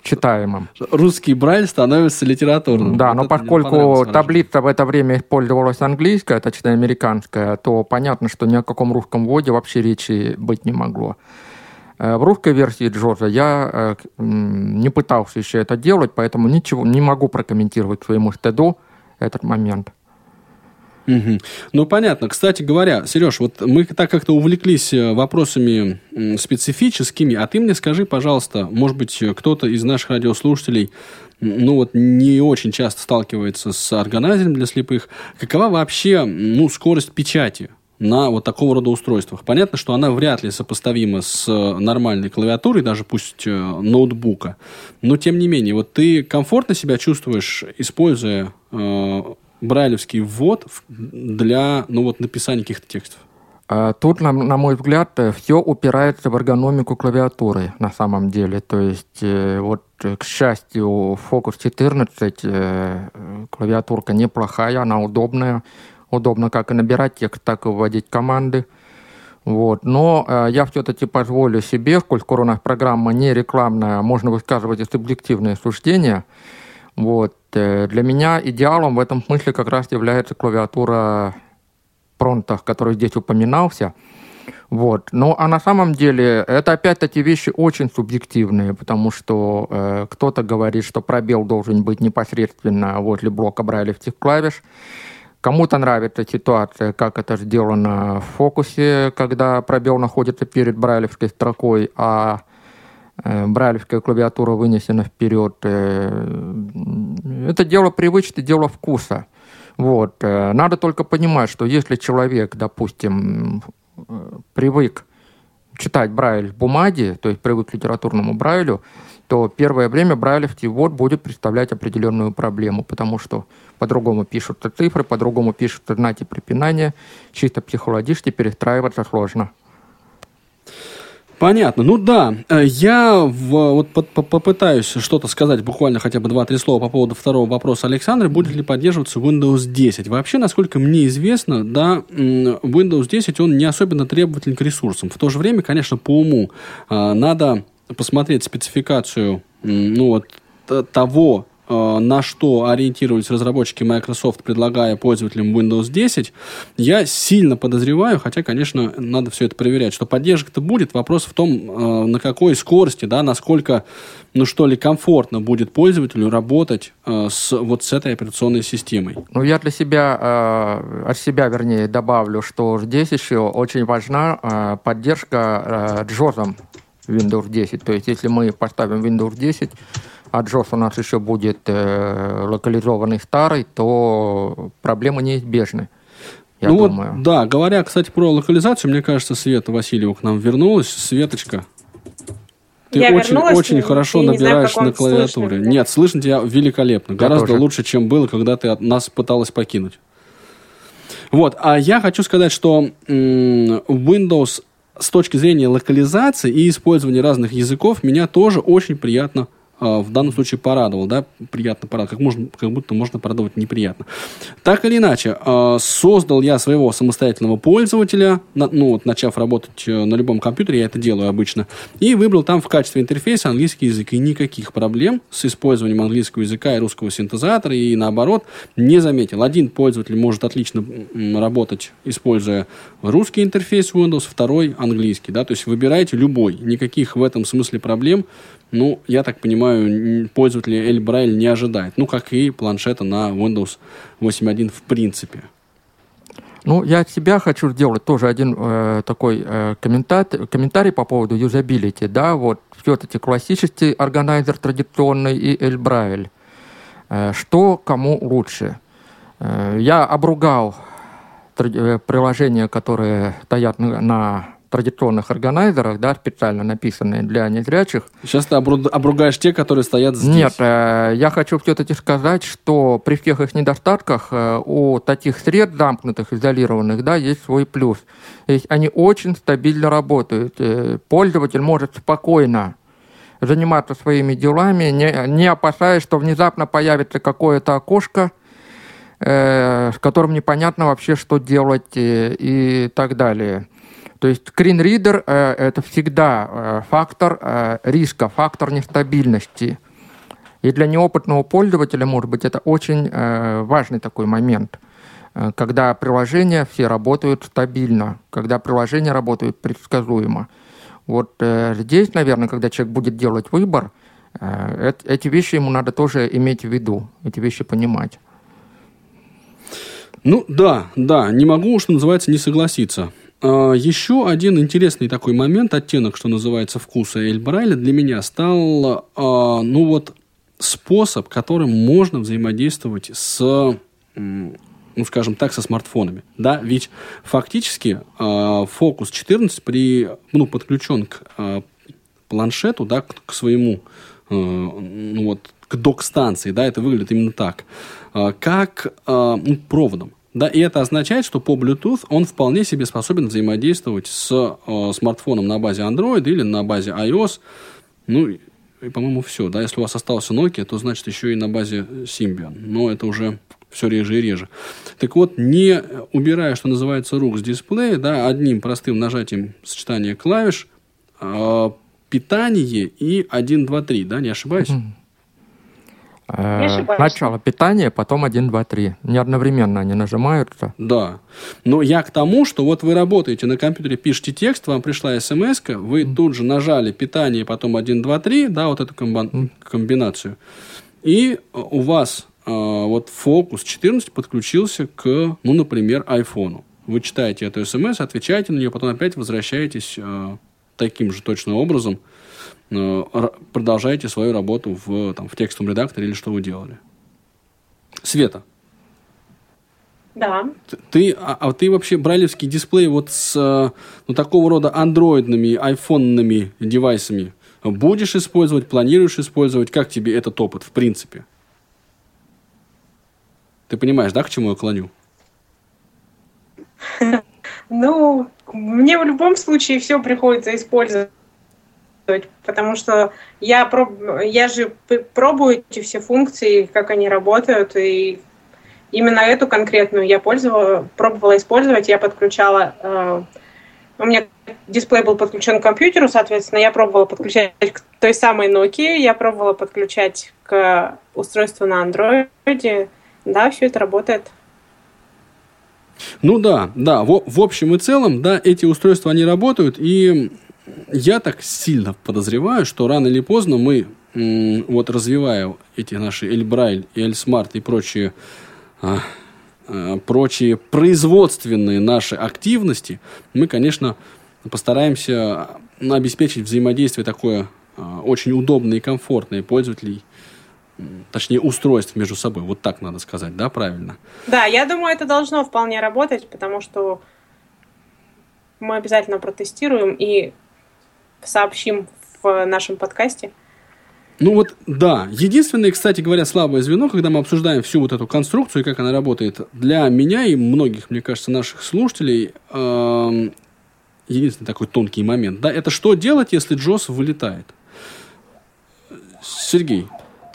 читаемым. Русский Брайль становится литературным. Да, вот но поскольку таблица в это время использовалась английская, точнее американская, то понятно, что ни о каком русском вводе вообще речи быть не могло. Э, в русской версии Джорджа я э, не пытался еще это делать, поэтому ничего не могу прокомментировать своему стыду этот момент. Угу. Ну, понятно. Кстати говоря, Сереж, вот мы так как-то увлеклись э, вопросами специфическими, а ты мне скажи, пожалуйста, может быть, кто-то из наших радиослушателей ну вот не очень часто сталкивается с органайзером для слепых. Какова вообще ну, скорость печати на вот такого рода устройствах. Понятно, что она вряд ли сопоставима с нормальной клавиатурой, даже пусть э, ноутбука. Но тем не менее, вот ты комфортно себя чувствуешь, используя э, брайлевский ввод для ну, вот, написания каких-то текстов? А, тут, на, на мой взгляд, э, все упирается в эргономику клавиатуры на самом деле. То есть, э, вот, к счастью, Focus 14 э, клавиатурка неплохая, она удобная. Удобно как и набирать текст, так и вводить команды. Вот. Но э, я все-таки позволю себе, сколько у нас программа не рекламная, можно высказывать и субъективные суждения – вот. Э, для меня идеалом в этом смысле как раз является клавиатура Пронта, который здесь упоминался. Вот. Ну, а на самом деле это опять-таки вещи очень субъективные, потому что э, кто-то говорит, что пробел должен быть непосредственно возле блока брайлевских клавиш. Кому-то нравится ситуация, как это сделано в фокусе, когда пробел находится перед брайлевской строкой, а брайлевская клавиатура вынесена вперед. Э, это дело привычки, дело вкуса. Вот. Э, надо только понимать, что если человек, допустим, привык читать Брайль в бумаге, то есть привык к литературному Брайлю, то первое время брайлевский ввод будет представлять определенную проблему, потому что по-другому пишутся цифры, по-другому пишутся знаки препинания, чисто психологически перестраиваться сложно. Понятно. Ну да, э, я в, вот попытаюсь что-то сказать, буквально хотя бы два-три слова по поводу второго вопроса Александра. Будет ли поддерживаться Windows 10? Вообще, насколько мне известно, да, Windows 10, он не особенно требователен к ресурсам. В то же время, конечно, по уму э, надо посмотреть спецификацию ну, вот, того, Э, на что ориентировались разработчики Microsoft, предлагая пользователям Windows 10, я сильно подозреваю, хотя, конечно, надо все это проверять, что поддержка-то будет. Вопрос в том, э, на какой скорости, да, насколько, ну что ли, комфортно будет пользователю работать э, с вот с этой операционной системой. Ну, я для себя, от себя, вернее, добавлю, что здесь еще очень важна поддержка JOS Windows 10. То есть, если мы поставим Windows 10, а JOS у нас еще будет э, локализованный старый, то проблемы неизбежны. Я ну думаю. вот, да, говоря, кстати, про локализацию, мне кажется, Света Васильева к нам вернулась. Светочка, ты я очень, очень хорошо набираешь знаю, на клавиатуре. Слышно, Нет, слышно тебя великолепно. Я гораздо тоже. лучше, чем было, когда ты от нас пыталась покинуть. Вот, а я хочу сказать, что Windows с точки зрения локализации и использования разных языков меня тоже очень приятно в данном случае порадовал, да, приятно порадовал, как, можно, как будто можно порадовать неприятно. Так или иначе, а, создал я своего самостоятельного пользователя, ну, вот, начав работать э, на любом компьютере, я это делаю обычно, и выбрал там в качестве интерфейса английский язык, и никаких проблем с использованием английского языка и русского синтезатора, и наоборот, не заметил. Один пользователь может отлично работать, используя русский интерфейс Windows, второй английский, да, то есть выбирайте любой, никаких в этом смысле проблем ну, я так понимаю, пользователи Эль Брайль не ожидает. Ну, как и планшета на Windows 8.1 в принципе. Ну, я от себя хочу сделать тоже один э, такой э, комментарий, комментарий по поводу юзабилити. Да, вот все-таки классический органайзер традиционный и Эль Брайль. Э, что кому лучше? Э, я обругал э, приложения, которые стоят на, на традиционных органайзерах, да, специально написанные для незрячих. Сейчас ты обругаешь те, которые стоят здесь. Нет, э, я хочу все-таки сказать, что при всех их недостатках э, у таких сред замкнутых, изолированных, да, есть свой плюс. То есть они очень стабильно работают. Э, пользователь может спокойно заниматься своими делами, не, не опасаясь, что внезапно появится какое-то окошко, э, с которым непонятно вообще, что делать и, и так далее. То есть reader э, это всегда э, фактор э, риска, фактор нестабильности. И для неопытного пользователя, может быть, это очень э, важный такой момент, э, когда приложения все работают стабильно, когда приложения работают предсказуемо. Вот э, здесь, наверное, когда человек будет делать выбор, э, эти вещи ему надо тоже иметь в виду, эти вещи понимать. Ну да, да, не могу, что называется, не согласиться. А, Еще один интересный такой момент, оттенок, что называется, вкуса Эль Брайля для меня стал, а, ну вот, способ, которым можно взаимодействовать с ну, скажем так, со смартфонами. Да? Ведь фактически фокус 14 при, ну, подключен к планшету, да, к своему, ну, вот, к док-станции, да, это выглядит именно так, как ну, проводом. Да, и это означает, что по Bluetooth он вполне себе способен взаимодействовать с э, смартфоном на базе Android или на базе iOS. Ну, и, по-моему, все. Да, если у вас остался Nokia, то значит еще и на базе Symbian. Но это уже все реже и реже. Так вот, не убирая, что называется, рук с дисплея, да, одним простым нажатием сочетания клавиш, э, питание и 1, 2, 3, да, не ошибаюсь? Э, начало питания, потом 1, 2, 3. Не одновременно они нажимаются. Да. Но я к тому, что вот вы работаете на компьютере, пишете текст, вам пришла смс вы mm. тут же нажали питание, потом 1, 2, 3, да, вот эту комбан- mm. комбинацию. И у вас э, вот фокус 14 подключился к, ну, например, айфону. Вы читаете эту смс, отвечаете на нее, потом опять возвращаетесь э, таким же точно образом Э, продолжаете свою работу в, там, в текстовом редакторе или что вы делали. Света. Да. Ты, а, а ты вообще брайлевский дисплей вот с э, ну, такого рода андроидными, айфонными девайсами будешь использовать, планируешь использовать? Как тебе этот опыт в принципе? Ты понимаешь, да, к чему я клоню? Ну, мне в любом случае все приходится использовать потому что я, проб... я же пробую эти все функции, как они работают, и именно эту конкретную я пользовала, пробовала использовать, я подключала э, у меня дисплей был подключен к компьютеру, соответственно, я пробовала подключать к той самой Nokia, я пробовала подключать к устройству на Android. Да, все это работает. Ну да, да, в, в общем и целом, да, эти устройства, они работают, и я так сильно подозреваю, что рано или поздно мы, вот развивая эти наши Эльбрайль и Эльсмарт и прочие а, Э, прочие производственные наши активности, мы, конечно, постараемся обеспечить взаимодействие такое э, очень удобное и комфортное пользователей, точнее, устройств между собой. Вот так надо сказать, да, правильно? Да, я думаю, это должно вполне работать, потому что мы обязательно протестируем и сообщим в нашем подкасте – ну вот, да. Единственное, кстати говоря, слабое звено, когда мы обсуждаем всю вот эту конструкцию и как она работает, для меня и многих, мне кажется, наших слушателей, э, единственный такой тонкий момент, да, это что делать, если JAWS вылетает? Сергей,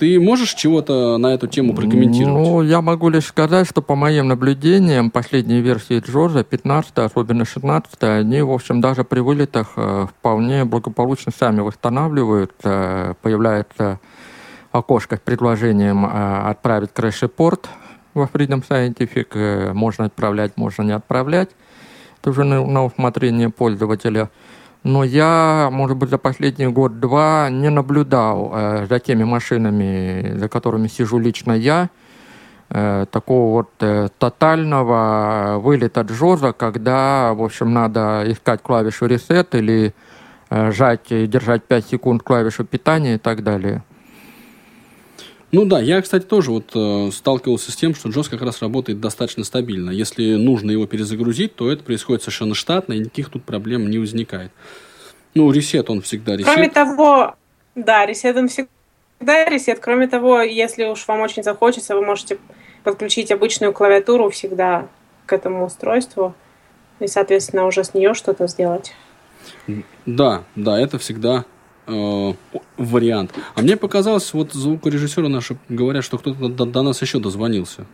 ты можешь чего-то на эту тему прокомментировать? Ну, я могу лишь сказать, что по моим наблюдениям, последние версии Джорджа, 15 особенно 16 они, в общем, даже при вылетах э, вполне благополучно сами восстанавливают. Появляется окошко с предложением э, отправить crash-report во Freedom Scientific. Э, можно отправлять, можно не отправлять. Это уже на усмотрение пользователя но я, может быть, за последний год-два не наблюдал э, за теми машинами, за которыми сижу лично я, э, такого вот э, тотального вылета джоза, когда, в общем, надо искать клавишу reset или э, жать и держать 5 секунд клавишу питания и так далее. Ну да, я, кстати, тоже вот э, сталкивался с тем, что JOS как раз работает достаточно стабильно. Если нужно его перезагрузить, то это происходит совершенно штатно, и никаких тут проблем не возникает. Ну, ресет он всегда ресет. Кроме того, да, ресет он всегда ресет. Кроме того, если уж вам очень захочется, вы можете подключить обычную клавиатуру всегда к этому устройству и, соответственно, уже с нее что-то сделать. Да, да, это всегда э, вариант. А мне показалось, вот звукорежиссеры наши говорят, что кто-то до, до нас еще дозвонился.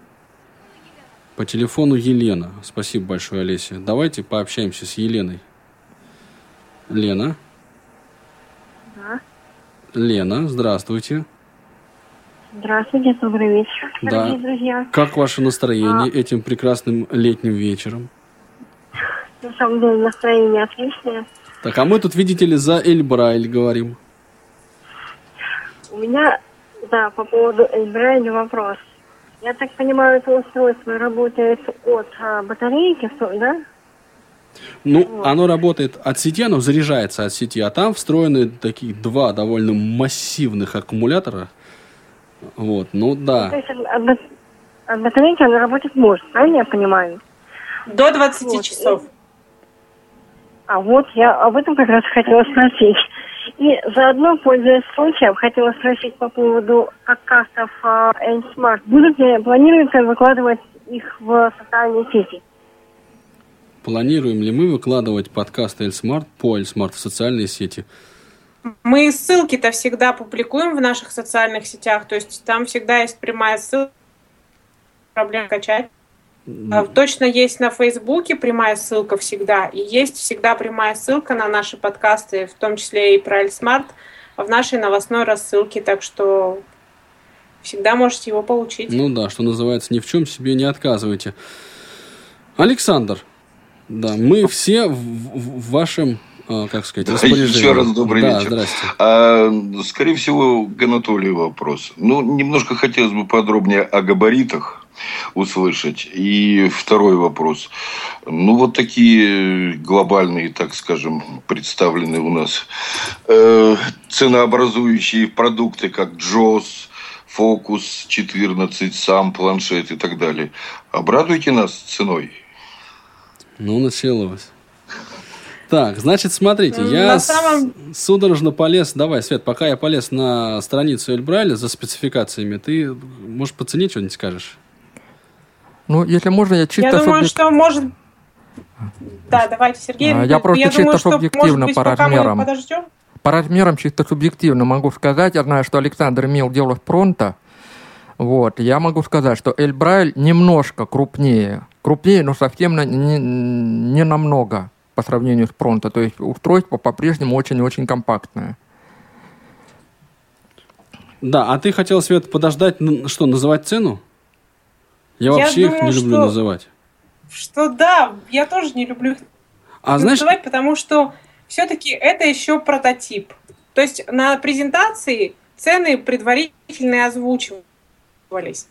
По телефону Елена. Спасибо большое, Олеся. Давайте пообщаемся с Еленой. Лена. Да. Лена, здравствуйте. Здравствуйте, добрый вечер, дорогие да. друзья. Как ваше настроение а... этим прекрасным летним вечером? На самом деле настроение отличное. Так, а мы тут, видите ли, за Эльбрайль говорим. У меня, да, по поводу Эльбрайля вопрос. Я так понимаю, это устройство работает от а, батарейки, да? Ну, вот. оно работает от сети, оно заряжается от сети, а там встроены такие два довольно массивных аккумулятора. Вот, ну да. Ну, то есть от, от батарейки оно работать может, правильно я понимаю? До 20 вот. часов. А вот я об этом как раз хотела спросить. И заодно, пользуясь случаем, хотела спросить по поводу подкастов uh, N-Smart. Будут ли, планируется выкладывать их в социальные сети? Планируем ли мы выкладывать подкасты ElSmart по ElSmart в социальные сети? Мы ссылки-то всегда публикуем в наших социальных сетях, то есть там всегда есть прямая ссылка, проблем качать. Mm. Точно есть на Фейсбуке прямая ссылка всегда, и есть всегда прямая ссылка на наши подкасты, в том числе и про ElSmart, в нашей новостной рассылке, так что всегда можете его получить. Ну да, что называется, ни в чем себе не отказывайте. Александр, да, мы все в, в вашем а, как сказать, распоряжение. Еще раз добрый да, вечер. Здрасте. А, скорее всего, к Анатолию вопрос. Ну, немножко хотелось бы подробнее о габаритах услышать. И второй вопрос. Ну, вот такие глобальные, так скажем, представлены у нас э, ценообразующие продукты, как Джос, Фокус 14, сам планшет и так далее. Обрадуйте нас ценой. Ну, началось. Так, значит, смотрите, я самом... судорожно полез, давай, Свет, пока я полез на страницу Эльбрайля за спецификациями, ты, может, по цене что-нибудь скажешь? Ну, если можно, я чисто... Я думаю, что может... Да, давайте, Сергей. А, я просто я чисто думаю, субъективно быть, по размерам. По размерам чисто субъективно могу сказать. Я знаю, что Александр имел дело с Пронто. Вот, я могу сказать, что Эльбрайль немножко крупнее. Крупнее, но совсем не, не намного. по сравнению с Pronto. То есть устройство по-прежнему очень-очень компактное. Да, а ты хотел, Свет, подождать, что, называть цену? Я, я вообще думаю, их не люблю что, называть. Что да, я тоже не люблю их а, называть, знаешь... потому что все-таки это еще прототип. То есть на презентации цены предварительно озвучивались.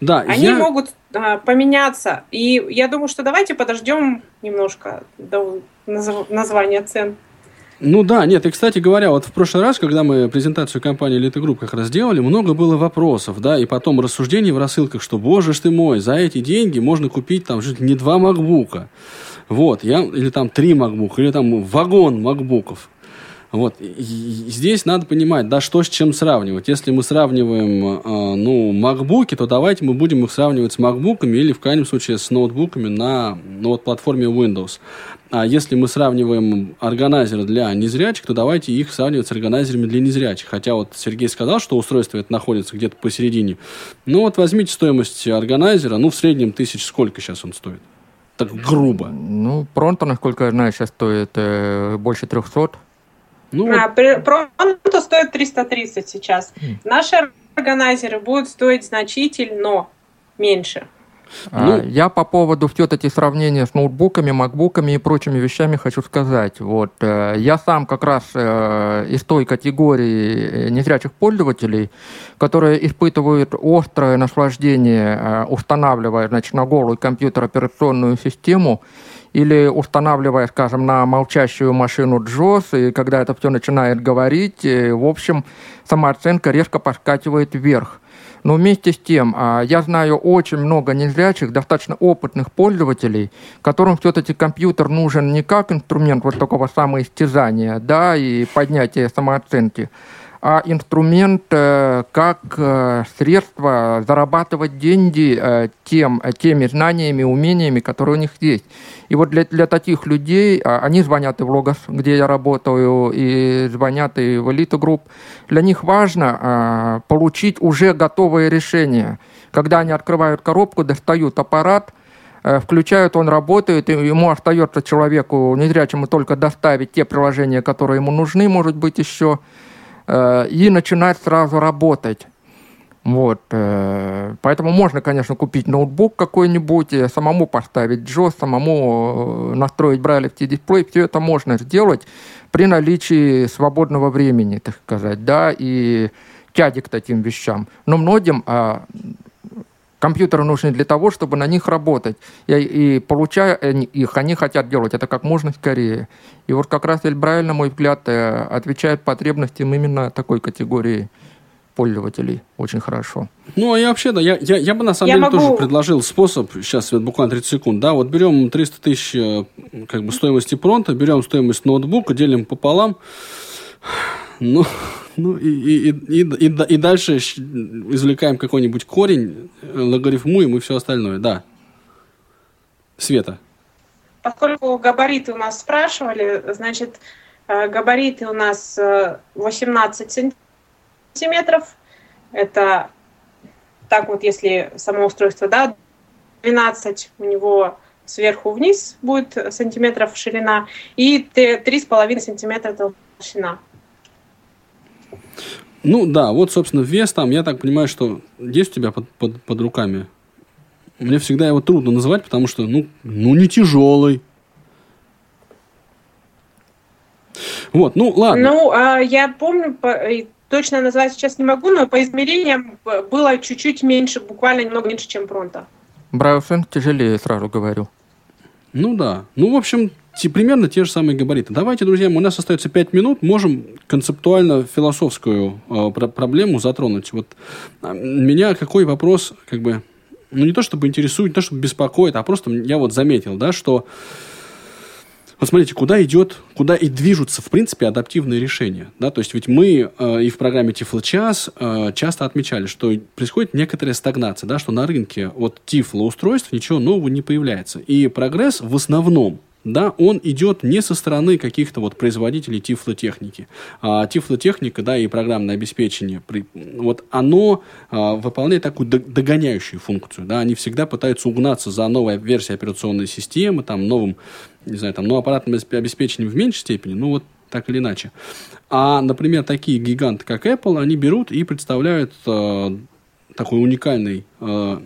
Да, Они я... могут а, поменяться. И я думаю, что давайте подождем немножко до наз... названия цен. Ну да, нет, и, кстати говоря, вот в прошлый раз, когда мы презентацию компании Elite Group как раз делали, много было вопросов, да, и потом рассуждений в рассылках, что, боже ж ты мой, за эти деньги можно купить там не два макбука, вот, я, или там три макбука, или там вагон макбуков. Вот. И здесь надо понимать, да, что с чем сравнивать. Если мы сравниваем, э, ну, макбуки, то давайте мы будем их сравнивать с макбуками или в крайнем случае с ноутбуками на ну, вот, платформе Windows. А если мы сравниваем органайзеры для незрячих, то давайте их сравнивать с органайзерами для незрячих. Хотя вот Сергей сказал, что устройство это находится где-то посередине. Ну вот возьмите стоимость органайзера, ну в среднем тысяч сколько сейчас он стоит? Так грубо. Ну, Пронто, насколько я знаю, сейчас стоит э, больше 300. Ну, а, Пронто стоит 330 сейчас. Mm. Наши органайзеры будут стоить значительно меньше. А, ну, я по поводу все-таки сравнения с ноутбуками, макбуками и прочими вещами хочу сказать. Вот, э, я сам как раз э, из той категории незрячих пользователей, которые испытывают острое наслаждение, э, устанавливая значит, на голый компьютер операционную систему, или устанавливая, скажем, на молчащую машину JOS, и когда это все начинает говорить, в общем, самооценка резко поскакивает вверх. Но вместе с тем, а, я знаю очень много незрячих, достаточно опытных пользователей, которым все-таки компьютер нужен не как инструмент вот такого самоистязания, да, и поднятия самооценки, а инструмент э, как э, средство зарабатывать деньги э, тем, теми знаниями, умениями, которые у них есть. И вот для, для таких людей, а, они звонят и в Логос, где я работаю, и звонят и в Элиту Групп, для них важно получить уже готовое решение. Когда они открывают коробку, достают аппарат, включают, он работает, и ему остается человеку незрячему только доставить те приложения, которые ему нужны, может быть, еще, и начинать сразу работать. Вот, э, поэтому можно, конечно, купить ноутбук какой-нибудь, самому поставить JOS, самому э, настроить брайлевский дисплей. Все это можно сделать при наличии свободного времени, так сказать, да, и тяги к таким вещам. Но многим а, Компьютеры нужны для того, чтобы на них работать. И, и получая их, они хотят делать это как можно скорее. И вот как раз Эльбрайль, на мой взгляд, э, отвечает потребностям именно такой категории пользователей очень хорошо. Ну, а я вообще, да, я, я, я бы на самом я деле могу... тоже предложил способ, сейчас буквально 30 секунд, да, вот берем 300 тысяч э, как бы стоимости пронта, берем стоимость ноутбука, делим пополам, ну, ну и, и, и, и, и дальше извлекаем какой-нибудь корень, логарифмуем и все остальное, да. Света. Поскольку габариты у нас спрашивали, значит, э, габариты у нас 18 э, сантиметров. Это так вот, если само устройство, да, 12 у него сверху вниз будет сантиметров ширина и 3,5 сантиметра толщина. Ну да, вот, собственно, вес там, я так понимаю, что есть у тебя под, под, под руками. Мне всегда его трудно называть, потому что, ну, ну не тяжелый. Вот, ну ладно. Ну, а, я помню, по, точно назвать сейчас не могу, но по измерениям было чуть-чуть меньше, буквально немного меньше, чем Пронто. Брауфен тяжелее, сразу говорю. Ну да. Ну, в общем, примерно те же самые габариты. Давайте, друзья, у нас остается 5 минут, можем концептуально-философскую э, про- проблему затронуть. Вот э, меня какой вопрос, как бы, ну не то чтобы интересует, не то чтобы беспокоит, а просто я вот заметил, да, что вот смотрите, куда идет, куда и движутся, в принципе, адаптивные решения. Да? То есть ведь мы э, и в программе Тифло-час э, часто отмечали, что происходит некоторая стагнация, да, что на рынке от Тифло-устройств ничего нового не появляется. И прогресс в основном да, он идет не со стороны каких-то вот производителей тифлотехники. А тифлотехника, да, и программное обеспечение, вот оно а, выполняет такую догоняющую функцию, да, они всегда пытаются угнаться за новой версией операционной системы, там, новым не знаю, там, ну, аппаратным обеспечением в меньшей степени, ну, вот так или иначе. А, например, такие гиганты, как Apple, они берут и представляют э, такой уникальный э,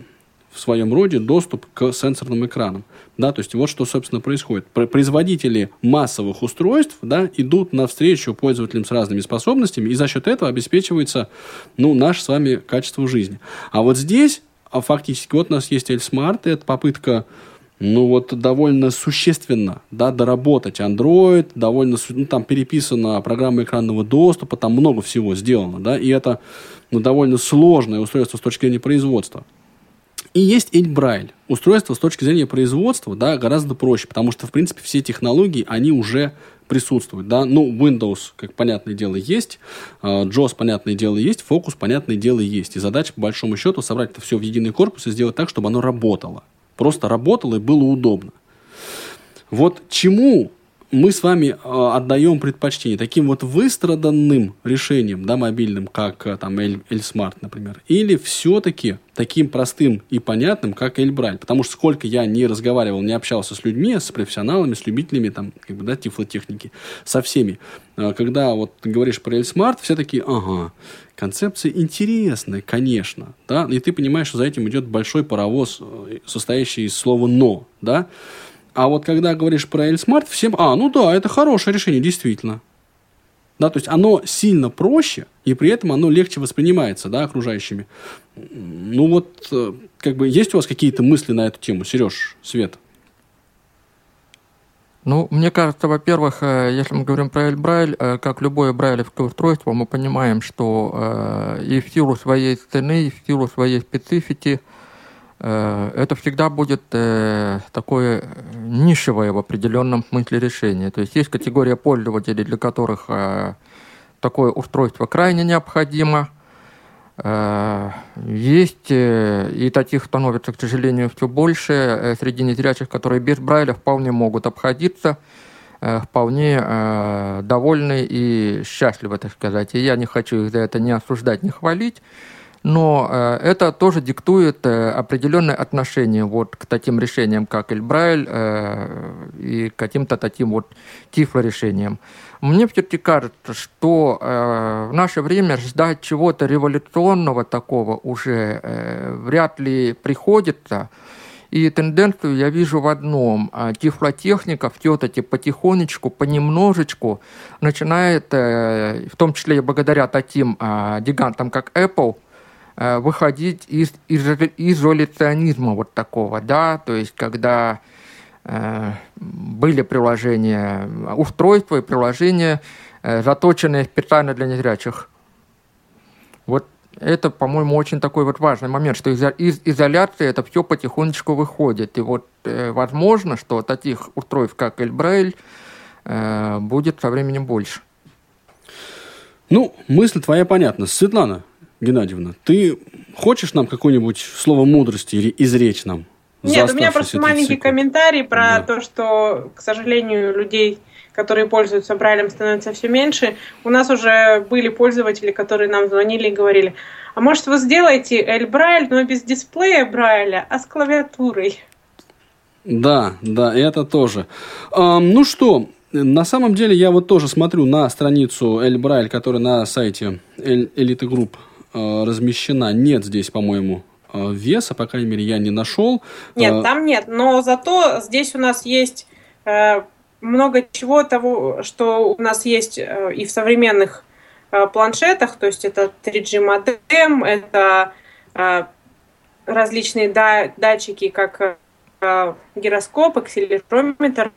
в своем роде доступ к сенсорным экранам. Да, то есть вот что, собственно, происходит. Производители массовых устройств да, идут навстречу пользователям с разными способностями, и за счет этого обеспечивается ну, наше с вами качество жизни. А вот здесь а фактически вот у нас есть L-Smart, это попытка ну вот довольно существенно, да, доработать Android, довольно, ну, там переписана программа экранного доступа, там много всего сделано, да, и это, ну, довольно сложное устройство с точки зрения производства. И есть Эльбрайль. Устройство с точки зрения производства, да, гораздо проще, потому что, в принципе, все технологии, они уже присутствуют, да. Ну, Windows, как понятное дело, есть, а, JOS, понятное дело, есть, Focus, понятное дело, есть. И задача, по большому счету, собрать это все в единый корпус и сделать так, чтобы оно работало. Просто работало и было удобно. Вот чему мы с вами э, отдаем предпочтение таким вот выстраданным решениям, да, мобильным, как э, там L-Smart, например, или все-таки таким простым и понятным, как L-Braille. Потому что сколько я не разговаривал, не общался с людьми, с профессионалами, с любителями там, как бы, да, тифлотехники, со всеми. Э, когда вот ты говоришь про L-Smart, все такие, ага, концепция интересная, конечно, да, и ты понимаешь, что за этим идет большой паровоз, состоящий из слова «но», да, а вот когда говоришь про L-Smart, всем, а, ну да, это хорошее решение, действительно. Да, то есть оно сильно проще, и при этом оно легче воспринимается, да, окружающими. Ну вот, э, как бы, есть у вас какие-то мысли на эту тему, Сереж, Свет? Ну, мне кажется, во-первых, э, если мы говорим про Эльбрайль, э, как любое брайлевское устройство, мы понимаем, что и в силу своей цены, и в силу своей специфики – это всегда будет э, такое нишевое в определенном смысле решение. То есть есть категория пользователей, для которых э, такое устройство крайне необходимо. Есть, и таких становится, к сожалению, все больше среди незрячих, которые без Брайля вполне могут обходиться, вполне довольны и счастливы, так сказать. И я не хочу их за это не осуждать, не хвалить но э, это тоже диктует э, определенное отношение вот к таким решениям, как Эльбрайль, э, и к каким-то таким вот тифлорешениям. Мне все-таки кажется, что в наше время ждать чего-то революционного такого уже вряд ли приходится. И тенденцию я вижу в одном. Тифлотехника все-таки потихонечку, понемножечку начинает, в том числе и благодаря таким э, гигантам, как Apple, выходить из, из изоляционизма вот такого, да, то есть когда э, были приложения, устройства и приложения, э, заточенные специально для незрячих. Вот это, по-моему, очень такой вот важный момент, что из, из изоляции это все потихонечку выходит. И вот э, возможно, что таких устройств, как Эльбрейль, э, будет со временем больше. Ну, мысль твоя понятна. Светлана, Геннадьевна, ты хочешь нам какое-нибудь слово мудрости или изречь нам? Нет, у меня просто маленький цикл. комментарий про да. то, что, к сожалению, людей, которые пользуются Брайлем, становится все меньше. У нас уже были пользователи, которые нам звонили и говорили, а может вы сделаете Эль Брайль, но без дисплея Брайля, а с клавиатурой? Да, да, это тоже. А, ну что, на самом деле я вот тоже смотрю на страницу ElBraille, которая на сайте Элиты Групп размещена. Нет здесь, по-моему, э, веса, по крайней мере, я не нашел. Нет, э, там нет, но зато здесь у нас есть много чего того, что у нас есть и в современных планшетах, то есть это 3G модем, это различные датчики, как гироскоп, акселерометр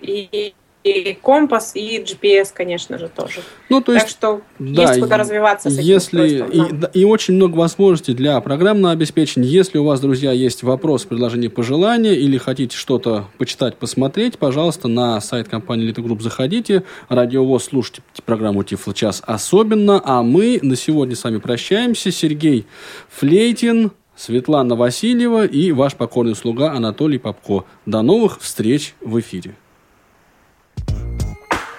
и и компас, и GPS, конечно же, тоже. Ну, то есть, так что да, есть куда развиваться с этим если, и, да. и очень много возможностей для программного обеспечения. Если у вас, друзья, есть вопрос, предложение, пожелания, или хотите что-то почитать, посмотреть, пожалуйста, на сайт компании Elite Group заходите. Радиовоз слушайте программу Тифло час особенно. А мы на сегодня с вами прощаемся. Сергей Флейтин, Светлана Васильева и ваш покорный слуга Анатолий Попко. До новых встреч в эфире.